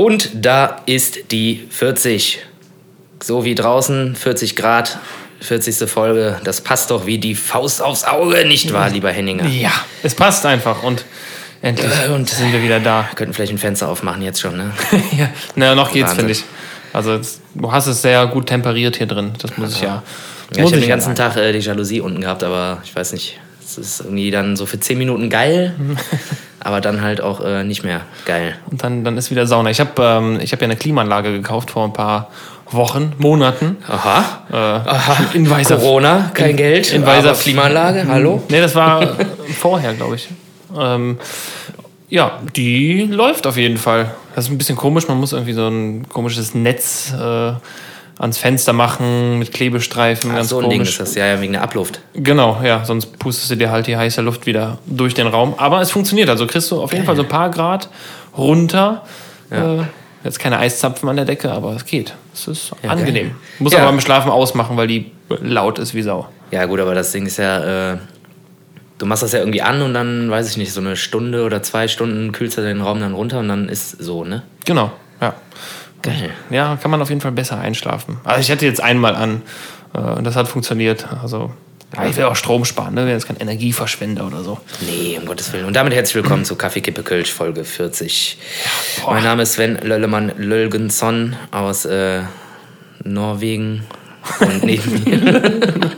Und da ist die 40. So wie draußen, 40 Grad, 40. Folge. Das passt doch wie die Faust aufs Auge, nicht wahr, lieber Henninger? Ja, es passt einfach und endlich Äh, und- sind wir wieder da. Wir könnten vielleicht ein Fenster aufmachen jetzt schon, ne? ja, naja, noch geht's, finde ich. Also du hast es sehr gut temperiert hier drin. Das muss ich ja. Ja, ich habe den ganzen. Tag äh, die Jalousie unten gehabt, aber ich weiß nicht. Es ist irgendwie dann so für 10 Minuten geil, aber dann halt auch äh, nicht mehr geil. Und dann, dann ist wieder Sauna. Ich habe ähm, ich hab ja eine Klimaanlage gekauft vor ein paar Wochen, Monaten. Aha. Äh, Aha. In weißer Corona, kein Geld, in aber weiser- Klimaanlage, hallo? Nee, das war vorher, glaube ich. Ähm, ja, die läuft auf jeden Fall. Das ist ein bisschen komisch. Man muss irgendwie so ein komisches Netz äh, ans Fenster machen mit Klebestreifen. Ach, ganz so ein Ding komisch. ist das, ja, ja, wegen der Abluft. Genau, ja, sonst pustest du dir halt die heiße Luft wieder durch den Raum. Aber es funktioniert. Also kriegst du auf jeden Fall so ein paar Grad runter. Äh, jetzt keine Eiszapfen an der Decke, aber es geht. Es ist angenehm. geil. Muss Ja. aber beim Schlafen ausmachen, weil die laut ist wie Sau. Ja, gut, aber das Ding ist ja, äh, du machst das ja irgendwie an und dann, weiß ich nicht, so eine Stunde oder zwei Stunden kühlst du den Raum dann runter und dann ist so, ne? Genau, ja. Geil. Ja, kann man auf jeden Fall besser einschlafen. Also ich hatte jetzt einmal an äh, und das hat funktioniert. Also ja, ich will auch Strom sparen, ne? Wenn jetzt kein Energieverschwender oder so. Nee, um Gottes Willen. Und damit herzlich willkommen zu Kaffee Kippe Kölsch, Folge 40. boah. mein Name ist Sven Löllemann Lölgensson aus äh, Norwegen. Und neben mir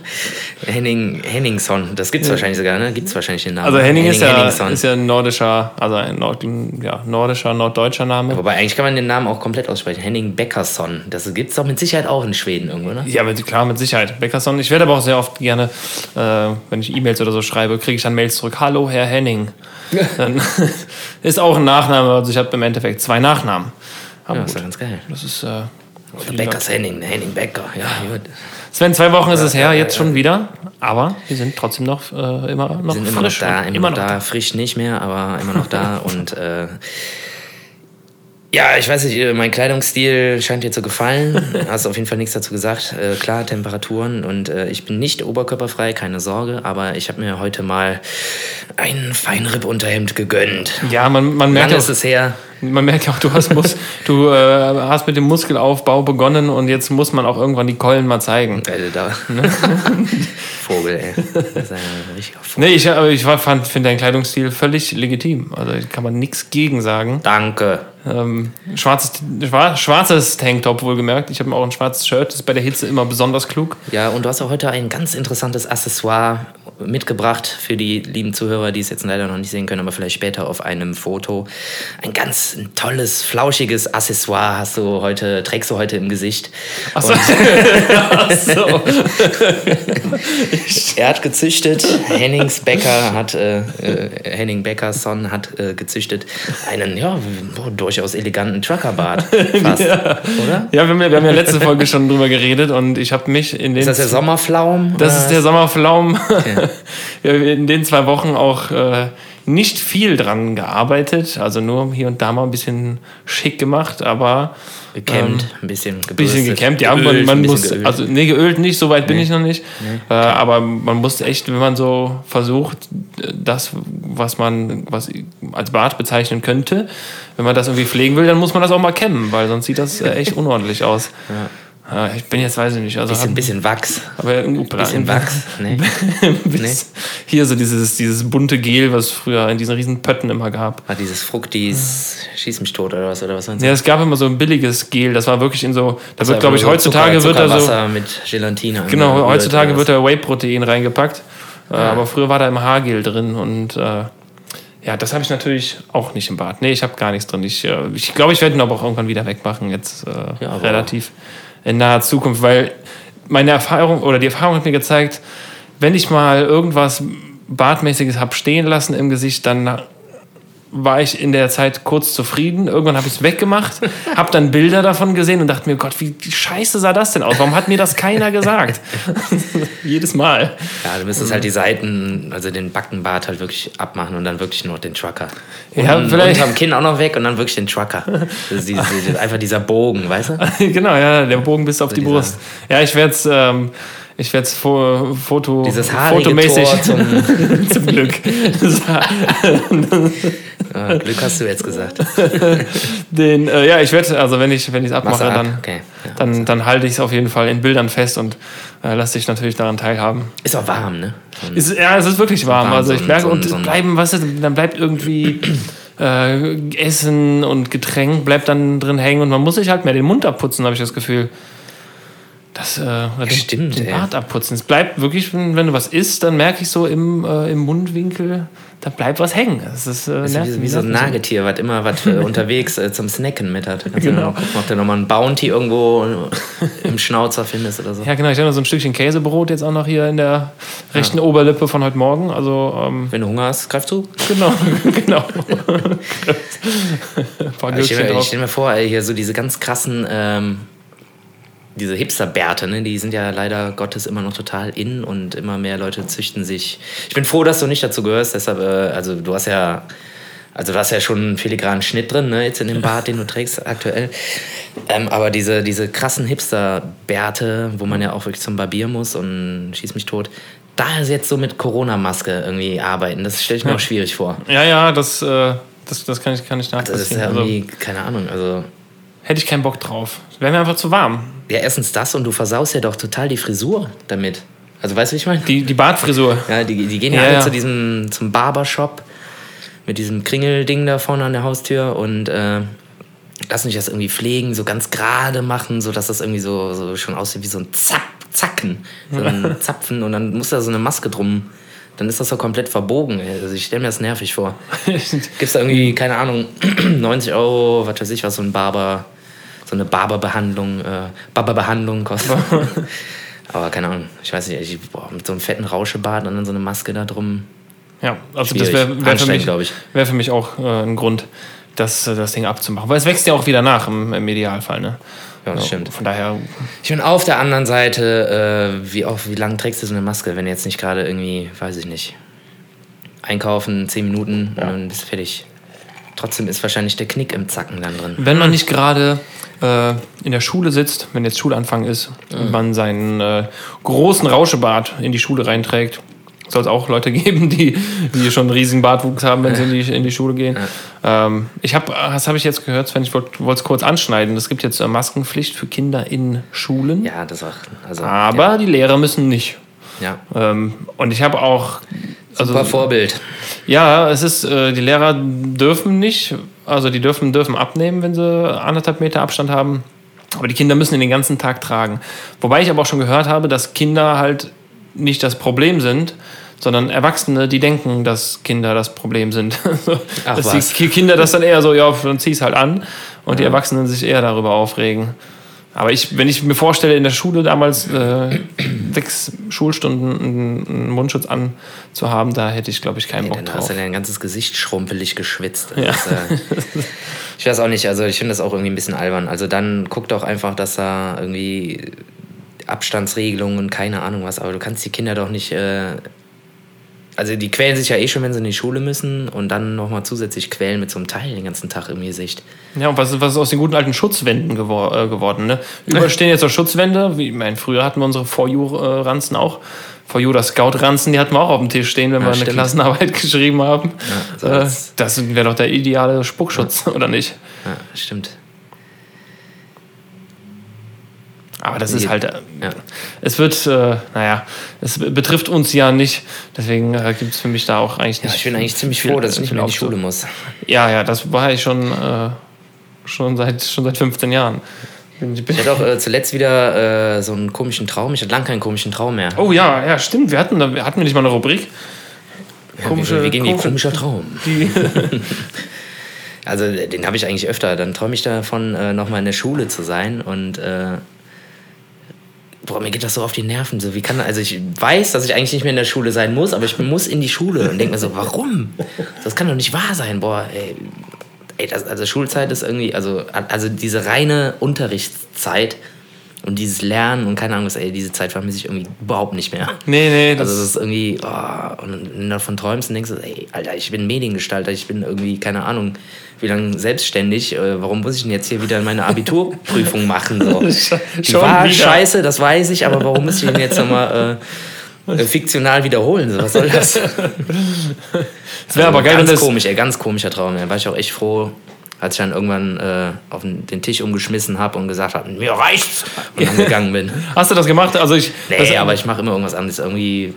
Henning Henningsson. Das gibt's wahrscheinlich sogar, ne? Gibt's wahrscheinlich den Namen. Also Henning, ist, ja, ist ja ein nordischer, also ein Nord, ja, nordischer, norddeutscher Name. Wobei eigentlich kann man den Namen auch komplett aussprechen. Henning Beckersson. Das gibt's doch mit Sicherheit auch in Schweden irgendwo, ne? Ja, mit, klar, mit Sicherheit. Beckerson. Ich werde aber auch sehr oft gerne, äh, wenn ich E-Mails oder so schreibe, kriege ich dann Mails zurück. Hallo, Herr Henning. Dann ist auch ein Nachname. Also ich habe im Endeffekt zwei Nachnamen. Aber Ja, ist doch ganz geil. das ist. Äh, Oder Beckers Henning, Henning Becker. Ja, gut. Sven, zwei Wochen ist es her, jetzt schon wieder. Aber wir sind trotzdem noch äh, immer noch sind immer noch frisch. da, immer, noch da, frisch nicht mehr, aber immer noch da und äh, ja, ich weiß nicht, äh, mein Kleidungsstil scheint dir zu gefallen. Hast auf jeden Fall nichts dazu gesagt. Äh, klar, Temperaturen und äh, ich bin nicht oberkörperfrei, keine Sorge, aber ich habe mir heute mal ein Feinripp-Unterhemd gegönnt. Ja, man, man merkt Lange ist es her. Man merkt ja auch, du hast, Mus du, äh, hast mit dem Muskelaufbau begonnen und jetzt muss man auch irgendwann die Keulen mal zeigen. Alter, da. Vogel, ey. Das ist ein richtiger Vogel. Nee, ich, aber ich fand- finde deinen Kleidungsstil völlig legitim. Also kann man nichts gegen sagen. Danke. Ähm, schwarzes, schwa- schwarzes Tanktop wohlgemerkt. Ich habe mir auch ein schwarzes Shirt. Das ist bei der Hitze immer besonders klug. Ja, und du hast auch heute ein ganz interessantes Accessoire mitgebracht für die lieben Zuhörer, die es jetzt leider noch nicht sehen können, aber vielleicht später auf einem Foto. Ein ganz tolles, flauschiges Accessoire hast du heute, trägst du heute im Gesicht. Achso. Und so. er hat gezüchtet, Hennings Becker hat, äh, äh, Henning Beckerson hat äh, gezüchtet einen, ja, boah, durchaus eleganten Truckerbart. Fast, oder? Ja, wir haben ja, wir haben ja letzte Folge schon drüber geredet und ich habe mich in den. Ist das der Sommerflaum? Das oder ist der Sommerflaum. Haben in den zwei Wochen auch äh, nicht viel dran gearbeitet, also nur hier und da mal ein bisschen schick gemacht, aber Gekämmt, ein bisschen ein gebürstet. bisschen gekämmt. Ja, man, geölt, man bisschen muss, geölt. also nee, geölt nicht, so weit bin ich noch nicht. Äh, aber man muss echt, wenn man so versucht, das, was man was als Bart bezeichnen könnte, wenn man das irgendwie pflegen will, dann muss man das auch mal kämmen, weil sonst sieht das äh, echt unordentlich aus. Äh, Ich bin jetzt, weiß ich nicht, also bisschen, hab- bisschen Wachs. aber ein Bisschen Wachs. Nee. Bis Hier so dieses, dieses bunte Gel, was es früher in diesen riesen Pötten immer gab. Hat dieses Fructis Schieß mich tot oder was? Oder was? Ja, es gab immer so ein billiges Gel, das war wirklich in so, da Das wird, war glaube ich, heutzutage Zucker, wird da so, mit Gelatine. genau, heutzutage wird da Whey-Protein reingepackt, äh, aber früher war da immer Haargel drin und äh, ja, das habe ich natürlich auch nicht im Bad. Nee, ich habe gar nichts drin. Ich glaube, ich, glaub, ich werde ihn aber auch irgendwann wieder wegmachen, jetzt äh, Ja, relativ in naher Zukunft, weil meine Erfahrung oder die Erfahrung hat mir gezeigt, wenn ich mal irgendwas Bartmäßiges habe stehen lassen im Gesicht, dann war ich in der Zeit kurz zufrieden. Irgendwann habe ich es weggemacht, habe dann Bilder davon gesehen und dachte mir, Gott, wie scheiße sah das denn aus? Warum hat mir das keiner gesagt? Jedes Mal. Ja, du müsstest halt die Seiten, also den Backenbart halt wirklich abmachen und dann wirklich nur den Trucker. Ja, und, vielleicht- Und am Kinn auch noch weg und dann wirklich den Trucker. Das diese, einfach dieser Bogen, weißt du? genau, ja, der Bogen bis auf die dieser- Brust. Ja, ich werde es ähm, Ich werde es Foto, fotomäßig zum, zum Glück. Ah, Glück hast du jetzt gesagt. Den, äh, ja, ich werde, also wenn ich es abmache, ab? dann, Okay, ja. dann, dann halte ich es auf jeden Fall in Bildern fest und äh, lasse dich natürlich daran teilhaben. Ist auch warm, ne? Ist, ja, es ist wirklich warm. warm, also so ich merke, so und so bleiben, was ist, dann bleibt irgendwie äh, Essen und Getränk bleibt dann drin hängen und man muss sich halt mehr den Mund abputzen, habe ich das Gefühl. Das, äh, den, stimmt, den ey. Bart abputzen. Es bleibt wirklich, wenn, du was isst, dann merke ich so im, äh, im Mundwinkel, da bleibt was hängen. Das ist, äh, Das ist wie, wie so ein Nagetier, was immer was äh, unterwegs äh, zum Snacken mit hat. Also Genau. Gucken, ob du nochmal ein Bounty irgendwo im Schnauzer findest oder so. Ja, genau. Ich habe noch so ein Stückchen Käsebrot jetzt auch noch hier in der rechten Oberlippe von heute Morgen. Also, ähm, Wenn du Hunger hast, greif zu. genau, genau. Ich stelle mir, stell mir vor, ey, hier so diese ganz krassen, ähm, diese Hipsterbärte, ne, die sind ja leider Gottes immer noch total in und immer mehr Leute züchten sich. Ich bin froh, dass du nicht dazu gehörst, deshalb, äh, also du hast ja. Also du hast ja schon einen filigranen Schnitt drin, ne, jetzt in dem Bart, den du trägst aktuell. Ähm, aber diese, diese krassen Hipster-Bärte, wo man ja auch wirklich zum Barbier muss und schieß mich tot, da ist jetzt so mit Corona-Maske irgendwie arbeiten, das stelle ich mir auch schwierig vor. Ja, ja, das, äh, das, das kann ich, kann ich Das ist nachvollziehen. ja Also, irgendwie, keine Ahnung, also hätte ich keinen Bock drauf. Wäre mir einfach zu warm. Ja, erstens das und du versaust ja doch total die Frisur damit. Also weißt du, wie ich meine? Die, die Bartfrisur. Ja, die, die gehen ja, Ja, alle ja. zu diesem, zum Barbershop mit diesem Kringelding da vorne an der Haustür und äh, lassen sich das irgendwie pflegen, so ganz gerade machen, so dass das irgendwie so, so schon aussieht wie so ein Zapp, Zacken, so ein Zapfen und dann muss da so eine Maske drum. Dann ist das so komplett verbogen. Also ich stelle mir das nervig vor. Gibt's da irgendwie, keine Ahnung, 90 Euro, was weiß ich, was so ein Barber, so eine Barberbehandlung, äh, Barberbehandlung kostet. Aber keine Ahnung, ich weiß nicht, ich, boah, mit so einem fetten Rauschebart und dann so eine Maske da drum. Ja, also Schwierig. das wäre wär für, mich- wär für mich auch äh, ein Grund, das, äh, das Ding abzumachen. Weil es wächst ja auch wieder nach im, im Idealfall. Ne? Ja, das stimmt. Von daher, Ich bin auf der anderen Seite, äh, wie, oft, wie lange trägst du so eine Maske, wenn du jetzt nicht gerade irgendwie, weiß ich nicht, einkaufen, 10 Minuten und dann bist du fertig. Trotzdem ist wahrscheinlich der Knick im Zacken dann drin. wenn man nicht gerade äh, in der Schule sitzt, wenn jetzt Schulanfang ist und man seinen äh, großen Rauschebart in die Schule reinträgt, soll es auch Leute geben, die, die schon einen riesigen Bartwuchs haben, wenn sie in die, in die Schule gehen. Ähm, ich habe, das habe ich jetzt gehört, Sven, ich wollte es kurz anschneiden. Es gibt jetzt äh, Maskenpflicht für Kinder in Schulen, Ja, das auch. Also, aber die Lehrer müssen nicht. Ja. Ähm, und ich habe auch. Also, Super Vorbild. ja, es ist, äh, die Lehrer dürfen nicht, also die dürfen, dürfen abnehmen, wenn sie anderthalb Meter Abstand haben. Aber die Kinder müssen ihn den ganzen Tag tragen. Wobei ich aber auch schon gehört habe, dass Kinder halt nicht das Problem sind, sondern Erwachsene, die denken, dass Kinder das Problem sind. Ach dass was. die Kinder das dann eher so, ja, dann zieh's halt an. Und die Erwachsenen sich eher darüber aufregen. Aber ich, wenn ich mir vorstelle, in der Schule damals äh, sechs Schulstunden einen, Mundschutz anzuhaben, da hätte ich, glaube ich, keinen Bock Dann drauf. hast du dein ganzes Gesicht schrumpelig geschwitzt. Das, äh, ich weiß auch nicht, also ich finde das auch irgendwie ein bisschen albern. Also dann guck doch einfach, dass da irgendwie Abstandsregelungen und keine Ahnung was, aber du kannst die Kinder doch nicht. Äh, also die quälen sich ja eh schon, wenn sie in die Schule müssen und dann nochmal zusätzlich quälen mit so einem Teil den ganzen Tag im Gesicht. Ja, und was, was ist aus den guten alten Schutzwänden gewor äh, geworden? Ne? Überall stehen jetzt auch Schutzwände. Wie, ich meine, früher hatten wir unsere For You-Ranzen auch. You, das Scout-Ranzen, die hatten wir auch auf dem Tisch stehen, wenn wir eine stimmt. Klassenarbeit geschrieben haben. so äh, das wäre doch der ideale Spuckschutz, oder nicht? Ja, stimmt. Aber das ist halt, äh, Ja. es wird, äh, naja, es betrifft uns ja nicht. Deswegen äh, gibt es für mich da auch eigentlich Ja, nicht. ich bin eigentlich ziemlich viel- froh, dass ich nicht mehr in die Schule muss. Ja, ja, das war ich schon, äh, schon, seit, schon seit 15 Jahren. Ich hatte auch äh, zuletzt wieder äh, so einen komischen Traum. Ich hatte lange keinen komischen Traum mehr. Oh ja, ja, stimmt. Wir hatten, da- hatten wir nicht mal eine Rubrik? Ja, komische- wie, wie ging die komische- komischer Traum? Also den habe ich eigentlich öfter. Dann träume ich davon, äh, nochmal in der Schule zu sein und äh, boah, mir geht das so auf die Nerven. So, wie kann, also ich weiß, dass ich eigentlich nicht mehr in der Schule sein muss, aber ich muss in die Schule und denke mir so, warum? Das kann doch nicht wahr sein. Boah, ey, ey das, also Schulzeit ist irgendwie, also, also diese reine Unterrichtszeit Und dieses Lernen und keine Ahnung was, ey, diese Zeit vermisse ich irgendwie überhaupt nicht mehr. Nee, nee, das Also es ist irgendwie, oh, und wenn du davon träumst und denkst, ey, Alter, ich bin Mediengestalter, ich bin irgendwie, keine Ahnung, wie lange selbstständig, äh, warum muss ich denn jetzt hier wieder meine Abiturprüfung machen? So. Die war wieder. scheiße, das weiß ich, aber warum muss ich denn jetzt nochmal äh, äh, fiktional wiederholen? So, was soll das? Es wäre aber geil, ganz das. komisch, ey, ganz komischer Traum. Da war ich auch echt froh, als ich dann irgendwann äh, auf den Tisch umgeschmissen habe und gesagt habe, mir reicht's und dann gegangen bin. Hast du das gemacht? Also ich. Nee, das, aber ich mache immer irgendwas anderes. Irgendwie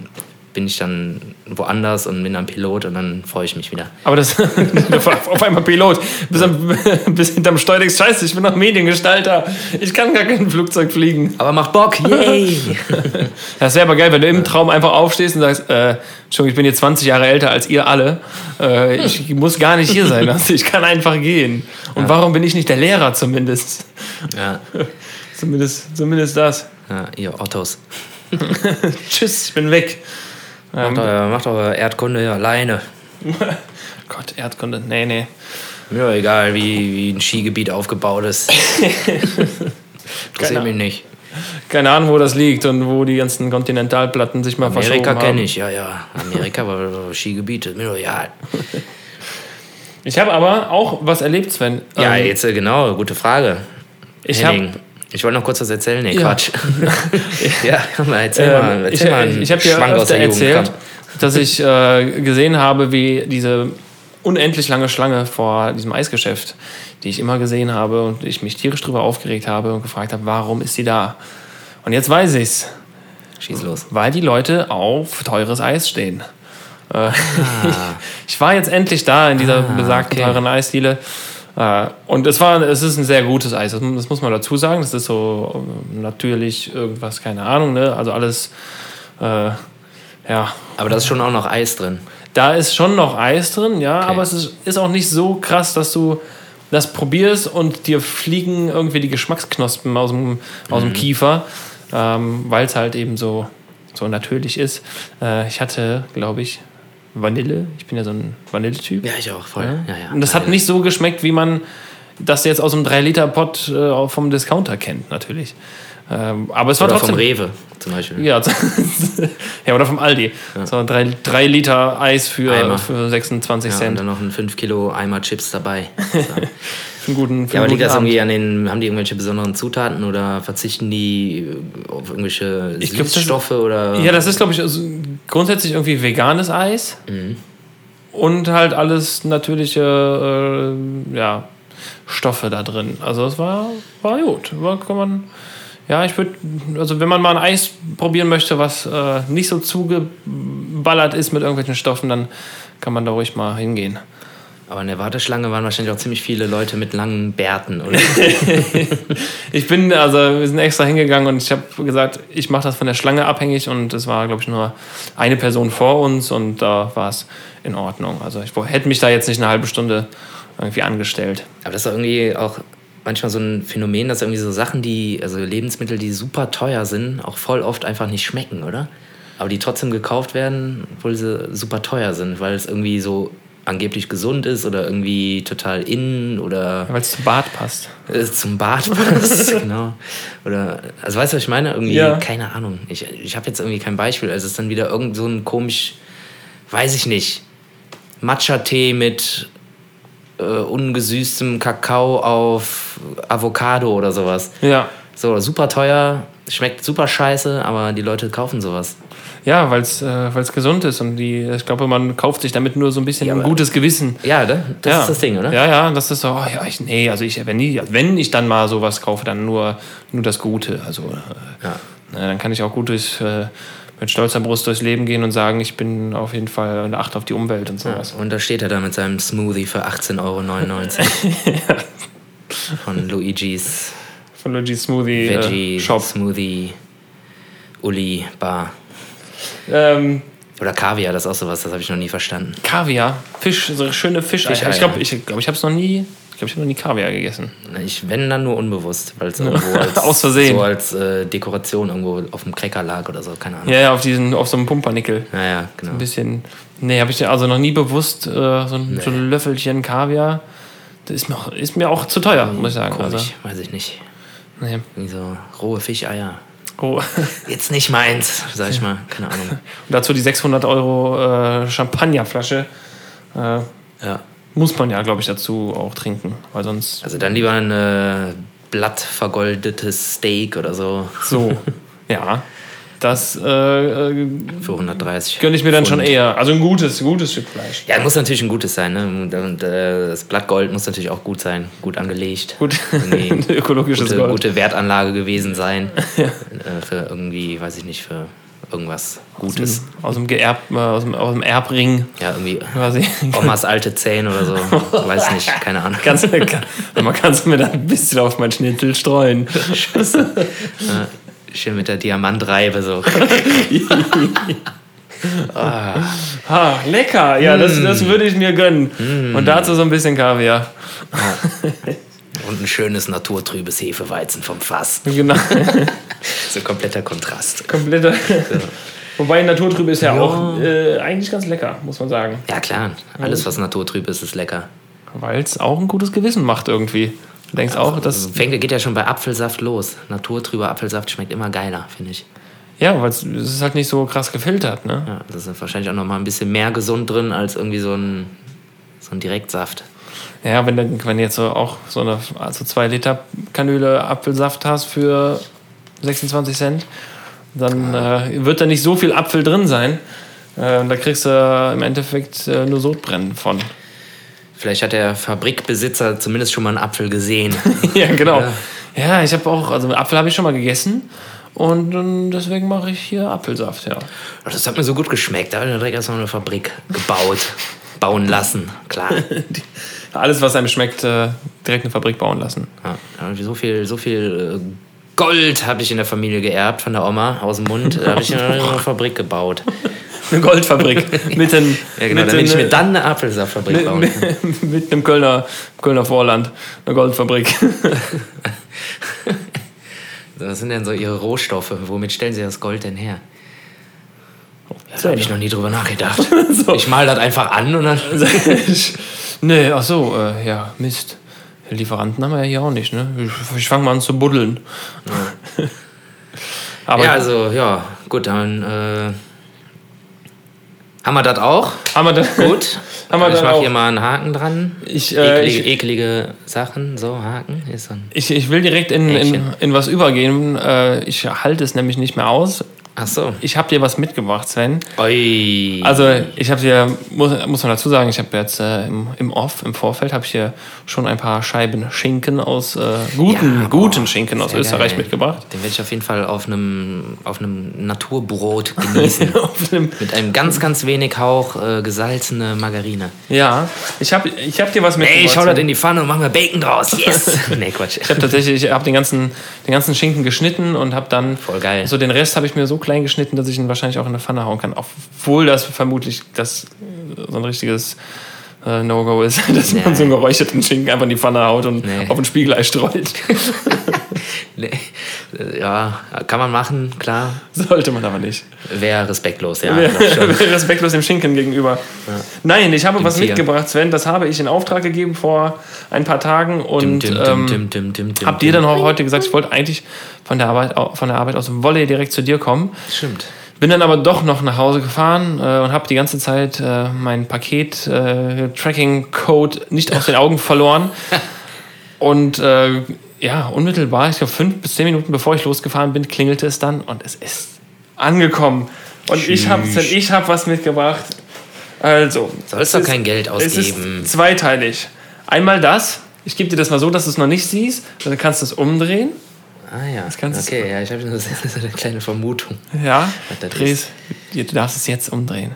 bin ich dann woanders und bin dann Pilot und dann freue ich mich wieder. Aber das auf einmal Pilot. Bis, am, bis hinterm Steuer denkst, scheiße, ich bin noch Mediengestalter. Ich kann gar kein Flugzeug fliegen. Aber macht Bock, yay! Das wäre aber geil, wenn du im Traum einfach aufstehst und sagst, äh, Entschuldigung, ich bin jetzt 20 Jahre älter als ihr alle. Äh, ich muss gar nicht hier sein. Also ich kann einfach gehen. Und warum bin ich nicht der Lehrer zumindest? ja, Zumindest, zumindest das. ja, ihr Ottos. Tschüss, ich bin weg. Macht euer, macht euer Erdkunde ja alleine. Gott, Erdkunde. Nee, nee. Mir doch egal, wie, wie ein Skigebiet aufgebaut ist. Interessiert mich nicht. Keine Ahnung, wo das liegt und wo die ganzen Kontinentalplatten sich mal Amerika verschoben haben. kenne ich, ja, ja. Amerika war Skigebiete, mir doch egal. Ich habe aber auch was erlebt, Sven. Ja, Ähm, jetzt äh, genau, gute Frage. ich habe ich wollte noch kurz was erzählen. Nee, Ja. Quatsch. ja, mal, erzähl mal, Ähm, ich erzähl mal einen ich habe dir aus der Jugend. erzählt, komm. dass ich äh, gesehen habe, wie diese unendlich lange Schlange vor diesem Eisgeschäft, die ich immer gesehen habe und ich mich tierisch drüber aufgeregt habe und gefragt habe, warum ist sie da? Und jetzt weiß ich's, Schieß los. weil die Leute auf teures Eis stehen. Äh, Ah. ich war jetzt endlich da in dieser besagten okay. teuren Eisdiele. Äh, Und es war, es ist ein sehr gutes Eis, das das muss man dazu sagen. Das ist so äh, natürlich irgendwas, keine Ahnung, ne? Also alles, äh, ja, Aber da ist schon auch noch Eis drin. da ist schon noch Eis drin, ja, aber es ist, ist auch nicht so krass, dass du das probierst und dir fliegen irgendwie die Geschmacksknospen aus dem, aus Mhm. dem Kiefer, ähm, weil es halt eben so, so natürlich ist. Äh, ich hatte, glaube ich, Vanille. Ich bin ja so ein Vanilletyp. Ja, ich auch, voll. Ja, ja. Und das hat nicht so geschmeckt, wie man das jetzt aus einem 3-Liter-Pot äh, vom Discounter kennt, natürlich. Ähm, aber es war Oder trotzdem. vom Rewe zum Beispiel. Ja, ja, oder vom Aldi. So drei, drei Liter Eis für, Eimer. für 26 Ja, und dann dann noch ein 5 Kilo Eimer Chips dabei. für einen guten, für Ja, aber liegt das irgendwie an den, haben die irgendwelche besonderen Zutaten oder verzichten die auf irgendwelche Ich glaub, das- Süßstoffe oder? Ja, das ist, glaube ich, also grundsätzlich irgendwie veganes Eis. Mhm. Und halt alles natürliche äh, ja, Stoffe da drin. Also es war, war gut. War, kann man, ja, ich würde, also wenn man mal ein Eis probieren möchte, was äh, nicht so zugeballert ist mit irgendwelchen Stoffen, dann kann man da ruhig mal hingehen. Aber in der Warteschlange waren wahrscheinlich auch ziemlich viele Leute mit langen Bärten, oder? Ich bin, also wir sind extra hingegangen und ich habe gesagt, ich mache das von der Schlange abhängig und es war, glaube ich, nur eine Person vor uns und da war es in Ordnung. Also ich hätte mich da jetzt nicht eine halbe Stunde irgendwie angestellt. Aber das ist irgendwie auch manchmal so ein Phänomen, dass irgendwie so Sachen, die, also Lebensmittel, die super teuer sind, auch voll oft einfach nicht schmecken, oder? Aber die trotzdem gekauft werden, obwohl sie super teuer sind, weil es irgendwie so angeblich gesund ist oder irgendwie total in oder Weil es zum Bad passt. äh, zum Bad passt, genau. Oder, also weißt du, was ich meine? Irgendwie, Ja. keine Ahnung. Ich, ich habe jetzt irgendwie kein Beispiel. Also es ist dann wieder irgend so ein komisch, weiß ich nicht, Matcha-Tee mit äh, ungesüßtem Kakao auf Avocado oder sowas. Ja. So, super teuer, schmeckt super scheiße, aber die Leute kaufen sowas. Ja, weil es äh, weil's gesund ist und die, ich glaube, man kauft sich damit nur so ein bisschen Ja, ein gutes Gewissen. Ja, ne? das ja. ist das Ding, oder? Ja, ja, das ist so, oh, ja, ich, nee, also ich, wenn, nie, wenn ich dann mal sowas kaufe, dann nur, nur das Gute. Also äh, Ja. na, dann kann ich auch gut durch, äh, mit stolzer Brust durchs Leben gehen und sagen, ich bin auf jeden Fall eine Acht auf die Umwelt und sowas. Und da steht er da mit seinem Smoothie für 18,99 Euro. Von Luigi's Von Luigi Smoothie Veggie äh, Shop. Smoothie Uli Bar. Ähm, Oder Kaviar, das ist auch sowas, das habe ich noch nie verstanden. Kaviar, Fisch, so schöne Fischeier. Fischeier. Ich glaube, ich, glaub, ich habe es noch nie, ich glaube, ich habe noch nie Kaviar gegessen. Ich, wenn dann nur unbewusst, weil es irgendwo als, Aus Versehen. so als äh, Dekoration irgendwo auf dem Cracker lag oder so, keine Ahnung. Ja, ja, auf diesen, auf so einem Pumpernickel. Ja, ja, genau. Ein bisschen. Nee, habe ich also noch nie bewusst äh, so, ein, so ein Löffelchen Kaviar. Das ist mir auch, ist mir auch zu teuer, muss ich sagen. Komisch, Also, weiß ich nicht. Nee. So rohe Fischeier. Oh. Jetzt nicht meins, sag ich mal. Keine Ahnung. Und dazu die 600 Euro äh, Champagnerflasche. Äh, Ja. muss man ja, glaube ich, dazu auch trinken. Weil sonst Also dann lieber ein äh, blattvergoldetes Steak oder so so. ja. Das äh, äh, für 130. gönne ich mir dann schon Pfund. eher. Also ein gutes, gutes Stück Fleisch. Ja, muss natürlich ein gutes sein. Ne? Und, äh, das Blattgold muss natürlich auch gut sein, gut angelegt. Gut, Irgendwie ökologisches gute, Gold. gute Wertanlage gewesen sein. äh, für irgendwie, weiß ich nicht, für irgendwas Gutes. Aus dem, Geerb, äh, aus, dem, aus dem Erbring Ja, irgendwie quasi. Omas alte Zähne oder so. Weiß nicht, keine Ahnung. Ganz lecker. Man kann es mir dann ein bisschen auf mein Schnitzel streuen. Schön mit der Diamantreibe so. Ah, lecker. Ja, das, das würde ich mir gönnen. Und dazu so ein bisschen Kaviar. Und ein schönes naturtrübes Hefeweizen vom Fass. Genau. So kompletter Kontrast. Kompletter. Wobei Naturtrübe ist ja, Ja. auch äh, eigentlich ganz lecker, muss man sagen. Ja, klar. Alles, was naturtrüb ist, ist lecker. Weil es auch ein gutes Gewissen macht irgendwie. Du denkst auch, dass. Fängt, geht ja schon bei Apfelsaft los. Naturtrüber Apfelsaft schmeckt immer geiler, finde ich. Ja, weil es ist halt nicht so krass gefiltert, ne? Ja, das ist wahrscheinlich auch noch mal ein bisschen mehr gesund drin als irgendwie so ein, so ein Direktsaft. Ja, wenn du, wenn du jetzt so auch so eine also zwei Liter Kanüle Apfelsaft hast für 26 Cent, dann äh, wird da nicht so viel Apfel drin sein. Äh, da kriegst du im Endeffekt äh, nur Sodbrennen von. Vielleicht hat der Fabrikbesitzer zumindest schon mal einen Apfel gesehen. ja, genau. Ja. Ja, ich habe auch, also Apfel habe ich schon mal gegessen und deswegen mache ich hier Apfelsaft, ja. Das hat mir so gut geschmeckt. Da habe ich direkt erstmal eine Fabrik gebaut, bauen lassen. Klar. Alles, was einem schmeckt, äh, direkt eine Fabrik bauen lassen. Ja, so viel, so viel äh, Gold habe ich in der Familie geerbt von der Oma aus dem Mund. Da habe ich eine Fabrik gebaut. Eine Goldfabrik mit, den, Ja, genau, mit, damit den, ich mir dann eine Apfelsaftfabrik mit, bauen kann. mit, mit einem Kölner, Kölner Vorland, eine Goldfabrik. Was sind denn so ihre Rohstoffe? Womit stellen sie das Gold denn her? Ja, da habe ich noch nie drüber nachgedacht. Ich mal das einfach an und dann. nee, ach so, äh, ja, Mist. Lieferanten haben wir ja hier auch nicht, ne? Ich, ich fange mal an zu buddeln. Aber ja, also, ja, gut, dann äh, haben wir das auch. haben wir da, Gut. Haben wir ich dann mache hier mal einen Haken dran. Ich, äh, eklige, ich- eklige Sachen, so Haken. Ist ich, ich will direkt in, in, in was übergehen. Äh, ich halte es nämlich nicht mehr aus. Ach so. Ich habe dir was mitgebracht, Sven. Oi. Also ich habe dir, muss, muss man dazu sagen, ich habe jetzt äh, im, im Off, im Vorfeld, habe ich hier schon ein paar Scheiben Schinken aus, äh, guten, Ja, guten oh, Schinken aus Österreich geil. mitgebracht. Den werde ich auf jeden Fall auf einem, auf einem Naturbrot genießen. Einem- Mit einem ganz, ganz wenig Hauch äh, gesalzene Margarine. ja, ich habe ich hab dir was mitgebracht. Ey, ich hau das in die Pfanne und mach mir Bacon draus. Yes! nee, Quatsch. Ich habe tatsächlich, ich habe den ganzen, den ganzen Schinken geschnitten und habe dann Voll geil. so den Rest habe ich mir so klein geschnitten, dass ich ihn wahrscheinlich auch in eine Pfanne hauen kann. Obwohl das vermutlich das äh, so ein richtiges äh, No-Go ist, dass Nee. man so einen geräucherten Schinken einfach in die Pfanne haut und Nee. auf ein Spiegelei streut. Nee. Ja, kann man machen, klar. Sollte man aber nicht. Wäre respektlos, ja. doch schon. Respektlos dem Schinken gegenüber. Nein, ich habe was Tier. mitgebracht, Sven. Das habe ich in Auftrag gegeben vor ein paar Tagen und ähm, dir dim. dann auch heute gesagt, ich wollte eigentlich von der Arbeit, von der Arbeit aus Wolle direkt zu dir kommen. Stimmt. Bin dann aber doch noch nach Hause gefahren äh, und habe die ganze Zeit äh, mein Paket äh, Tracking Code nicht aus den Augen verloren. Und äh, ja, unmittelbar, ich glaube fünf bis zehn Minuten bevor ich losgefahren bin, klingelte es dann und es ist angekommen. Und ich habe Tschüss. ich hab was mitgebracht. Also. Sollst es doch ist- kein Geld Es ausgeben. ist zweiteilig. Einmal das. Ich gebe dir das mal so, dass du es noch nicht siehst. Dann kannst du es umdrehen. Ah ja. kannst du- okay, ja, ich habe so so eine kleine Vermutung. Ja. Das Dreh's. Du darfst es jetzt umdrehen.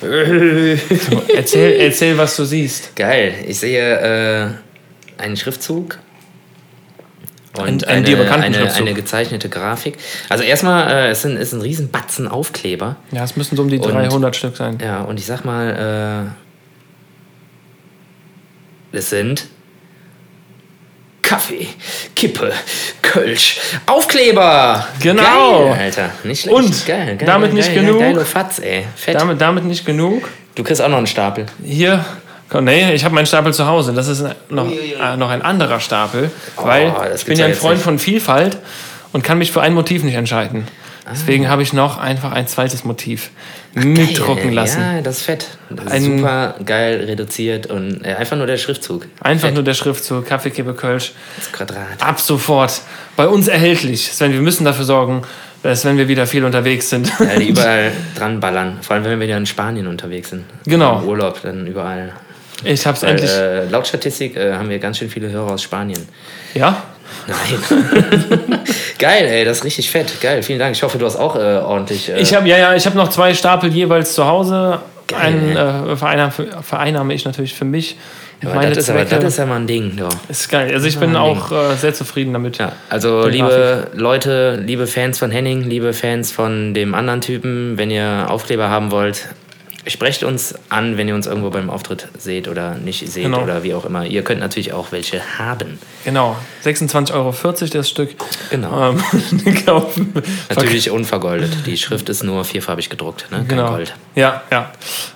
So, erzähl, erzähl, was du siehst. Geil. Ich sehe äh, einen Schriftzug. Und Ein- ein eine, eine, Schriftzug. eine gezeichnete Grafik. Also erstmal, äh, es, sind, ist ein riesen Batzen Aufkleber. Ja, es müssen so um die Und- 300 Stück sein. Ja, und ich sag mal, äh, es sind Kaffee, Kippe, Kölsch, Aufkleber. Genau. Geil, Alter. Nicht schlecht. Und geil, geil, damit geil, nicht geil, genug. Geile Fatz, ey. Fett. Damit, damit nicht genug. du kriegst auch noch einen Stapel. Hier Nee, ich habe meinen Stapel zu Hause. Das ist noch, äh, noch ein anderer Stapel, weil das ich bin ja ein Freund nicht. von Vielfalt und kann mich für ein Motiv nicht entscheiden. Ah. Deswegen habe ich noch einfach ein zweites Motiv mitdrucken lassen. Ja, das ist fett. Das ist Ein- super geil reduziert und äh, einfach nur der Schriftzug. Einfach Fett. nur der Schriftzug Kaffeekippe Kölsch. das Quadrat. Ab sofort bei uns erhältlich. Sven, wir müssen dafür sorgen, dass wenn wir wieder viel unterwegs sind. Ja, die überall dran ballern. Vor allem, wenn wir wieder in Spanien unterwegs sind. Genau. Im Urlaub, dann überall. Ich hab's Weil, endlich. äh, laut Statistik äh, haben wir ganz schön viele Hörer aus Spanien. ja? Nein. Geil, ey, das ist richtig fett. Geil, vielen Dank. Ich hoffe, du hast auch äh, ordentlich. Äh, Ich habe ja, ja, ich habe noch zwei Stapel jeweils zu Hause. Geil, Einen äh, vereinnahme, vereinnahme ich natürlich für mich. und aber, das ist, aber das ist ja mal ein Ding. Ja. ist geil. Also ich bin auch äh, sehr zufrieden damit. Ja, also liebe Leute, liebe Fans von Henning, liebe Fans von dem anderen Typen, wenn ihr Aufkleber haben wollt, sprecht uns an, wenn ihr uns irgendwo beim Auftritt seht oder nicht seht Genau. oder wie auch immer. Ihr könnt natürlich auch welche haben. Genau. 26,40 Euro das Stück. Genau. Ähm. Natürlich unvergoldet. Die Schrift ist nur vierfarbig gedruckt, ne? Kein Genau. Gold. Ja, ja.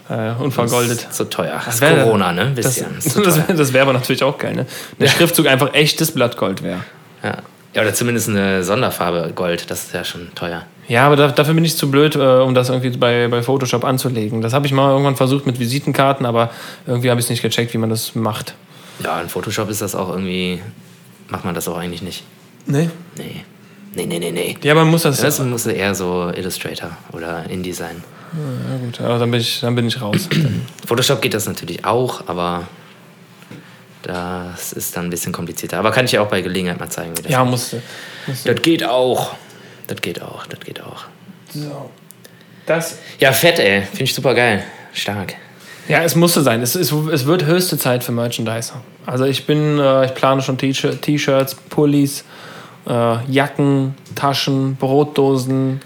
Äh, unvergoldet. Ist so teuer. Das ist wär- Corona, ne? Wisst Das, das, das wäre aber natürlich auch geil, ne? Der Schriftzug einfach echtes Blattgold wäre. Ja. ja, oder zumindest eine Sonderfarbe Gold. Das ist ja schon teuer. Ja, aber da, dafür bin ich zu blöd, äh, um das irgendwie bei, bei Photoshop anzulegen. Das habe ich mal irgendwann versucht mit Visitenkarten, aber irgendwie habe ich es nicht gecheckt, wie man das macht. Ja, in Photoshop ist das auch irgendwie. Macht man das auch eigentlich nicht. Nee. Nee. Nee, nee, nee, nee. Ja, man muss das. Das muss eher so Illustrator oder InDesign. Ja, gut, aber dann bin ich, dann bin ich raus. Photoshop geht das natürlich auch, aber das ist dann ein bisschen komplizierter. Aber kann ich ja auch bei Gelegenheit mal zeigen, wie das ja, musste. musste. Das geht auch. Das geht auch, das geht auch. So. Das. Ja, fett, ey. Finde ich super geil. Stark. Ja, es musste sein. Es, es, es wird höchste Zeit für Merchandise. Also ich bin, äh, ich plane schon T-Shirt- T-Shirts, Pullis, äh, Jacken, Taschen, Brotdosen,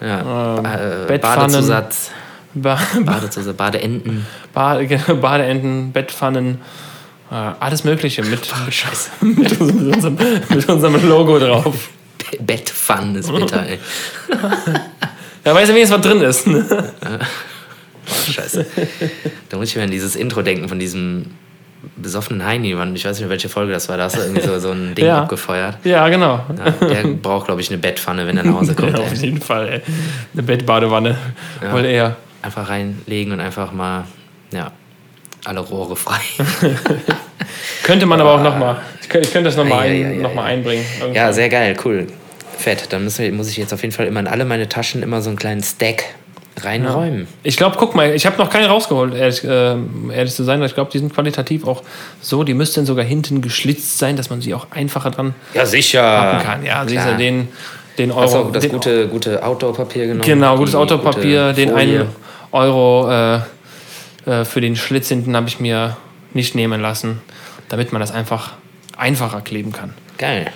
Ja, Ähm, ba äh, Bettpfannen. Badezusatz, ba Badezusatz, Badeenten. Bade Badeenten, Bettpfannen, äh, alles Mögliche mit, Scheiße. mit, unserem, mit unserem Logo drauf. Be- Bettpfannen ist bitter, ey. Ja, weiß ja wenigstens, was drin ist. Ne? Oh, scheiße. Da muss ich mir an dieses Intro denken von diesem besoffenen Heini. Mann. Ich weiß nicht mehr, welche Folge das war. Da hast du irgendwie so, so ein Ding Ja. abgefeuert. Ja, genau. Ja, der braucht, glaube ich, eine Bettpfanne, wenn er nach Hause kommt. Ja, auf jeden Fall, ey. Eine Bettbadewanne. Ja. Wohl eher. Einfach reinlegen und einfach mal, ja, alle Rohre frei. Könnte man aber auch nochmal. Ich könnte, ich könnte das nochmal Ja, ein, noch einbringen. Ja, sehr geil, cool. Fett. Dann wir, muss ich jetzt auf jeden Fall immer in alle meine Taschen immer so einen kleinen Stack reinräumen. Ich glaube, guck mal, ich habe noch keinen rausgeholt, ehrlich, äh, ehrlich zu sein. Ich glaube, die sind qualitativ auch so. Die müssten sogar hinten geschlitzt sein, dass man sie auch einfacher dran Ja, sicher. packen kann. Ja, klar. den, den Euro. Auch das den, gute, gute Outdoor-Papier genommen? Genau, gutes gute Den Folie. einen Euro äh, äh, für den Schlitz hinten habe ich mir nicht nehmen lassen, damit man das einfach einfacher kleben kann. Geil.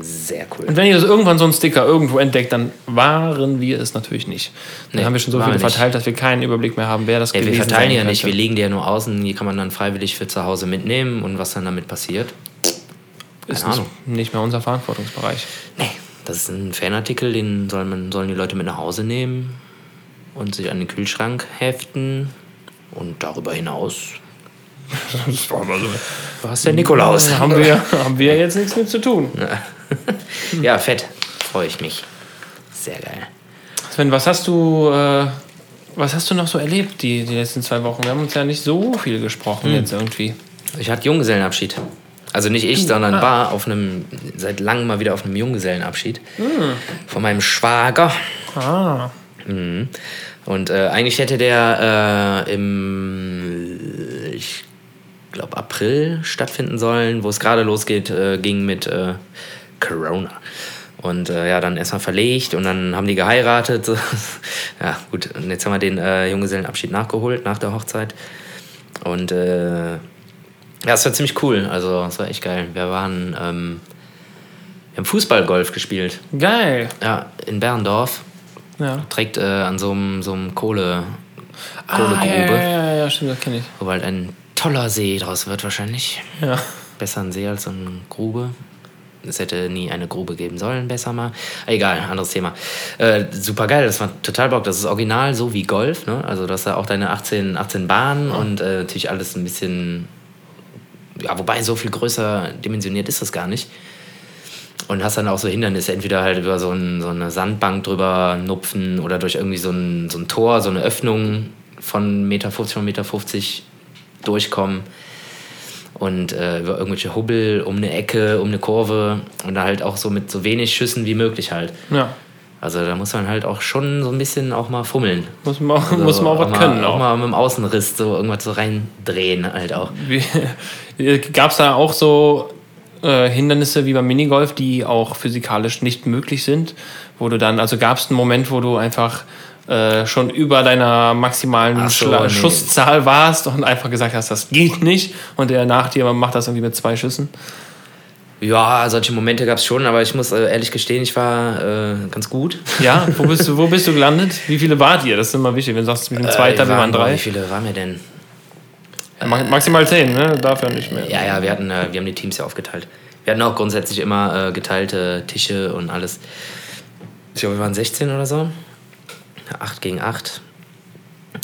Sehr cool. Und wenn ihr das irgendwann so einen Sticker irgendwo entdeckt, dann waren wir es natürlich nicht. Dann Nee, haben wir schon so viele wir nicht. verteilt, dass wir keinen Überblick mehr haben, wer das Ja, wir gewesen verteilen die sein ja nicht, wir legen die ja nur außen, die kann man dann freiwillig für zu Hause mitnehmen und was dann damit passiert. Ist Keine nicht, Ahnung. nicht mehr unser Verantwortungsbereich. Nee, das ist ein Fanartikel, den soll man, sollen die Leute mit nach Hause nehmen und sich an den Kühlschrank heften. Und darüber hinaus Das war mal so. war es der Nikolaus. Haben wir, haben wir jetzt nichts mit zu tun. Ja, fett. Freue ich mich. Sehr geil. Sven, was hast du, äh, was hast du noch so erlebt die, die letzten zwei Wochen? Wir haben uns ja nicht so viel gesprochen Hm. jetzt irgendwie. Ich hatte Junggesellenabschied. Also nicht ich, sondern war auf einem, seit langem mal wieder auf einem Junggesellenabschied. Von meinem Schwager. Ah. Mhm. Und äh, eigentlich hätte der äh, im, ich glaube, April stattfinden sollen, wo es gerade losgeht, äh, ging mit äh, Corona. Und äh, ja, dann erstmal verlegt und dann haben die geheiratet. Ja, gut, und jetzt haben wir den äh, Junggesellenabschied nachgeholt nach der Hochzeit. Und äh, ja, es war ziemlich cool. Also, es war echt geil. Wir waren, ähm, wir haben Fußballgolf gespielt. Geil. Ja, in Berndorf Ja. trägt äh, an so einem Kohle, Ah, Kohlegrube, ja, ja, ja, ja, stimmt, das kenne ich. wo bald ein toller See draus wird wahrscheinlich. Ja. Besser ein See als so eine Grube. Es hätte nie eine Grube geben sollen, besser mal. Egal, anderes Thema. Äh, super geil, das war total Bock. Das ist original so wie Golf, ne? Also, das da auch deine 18, 18 Bahnen und äh, natürlich alles ein bisschen. Ja, wobei so viel größer dimensioniert ist das gar nicht. Und hast dann auch so Hindernisse, entweder halt über so, ein, so eine Sandbank drüber nupfen oder durch irgendwie so ein, so ein Tor, so eine Öffnung von Meter 50 von Meter 50 durchkommen und äh, über irgendwelche Hubbel um eine Ecke, um eine Kurve und da halt auch so mit so wenig Schüssen wie möglich halt. Ja. Also da muss man halt auch schon so ein bisschen auch mal fummeln. Muss man, Also muss man auch was mal, können. Auch Auch. mal mit dem Außenriss so irgendwas so reindrehen halt auch. Gab es da auch so äh, Hindernisse wie beim Minigolf, die auch physikalisch nicht möglich sind? Wo du dann, also gab es einen Moment, wo du einfach äh, schon über deiner maximalen so, nee. Schusszahl warst und einfach gesagt hast, das geht nicht und der nach dir macht das irgendwie mit zwei Schüssen? Ja, solche Momente gab es schon, aber ich muss äh, ehrlich gestehen, ich war äh, ganz gut. Ja, wo bist, du, wo bist du gelandet? Wie viele wart ihr? Das ist immer wichtig. Wenn du sagst, wir sind Zweiter, Äh, wir waren drei. Wie viele waren wir denn? Ma- Maximal zehn, ne? Dafür nicht mehr. Ja, ja, wir, hatten, äh, wir haben die Teams ja aufgeteilt. Wir hatten auch grundsätzlich immer äh, geteilte Tische und alles. Ich glaube, wir waren 16 oder so. 8 gegen 8.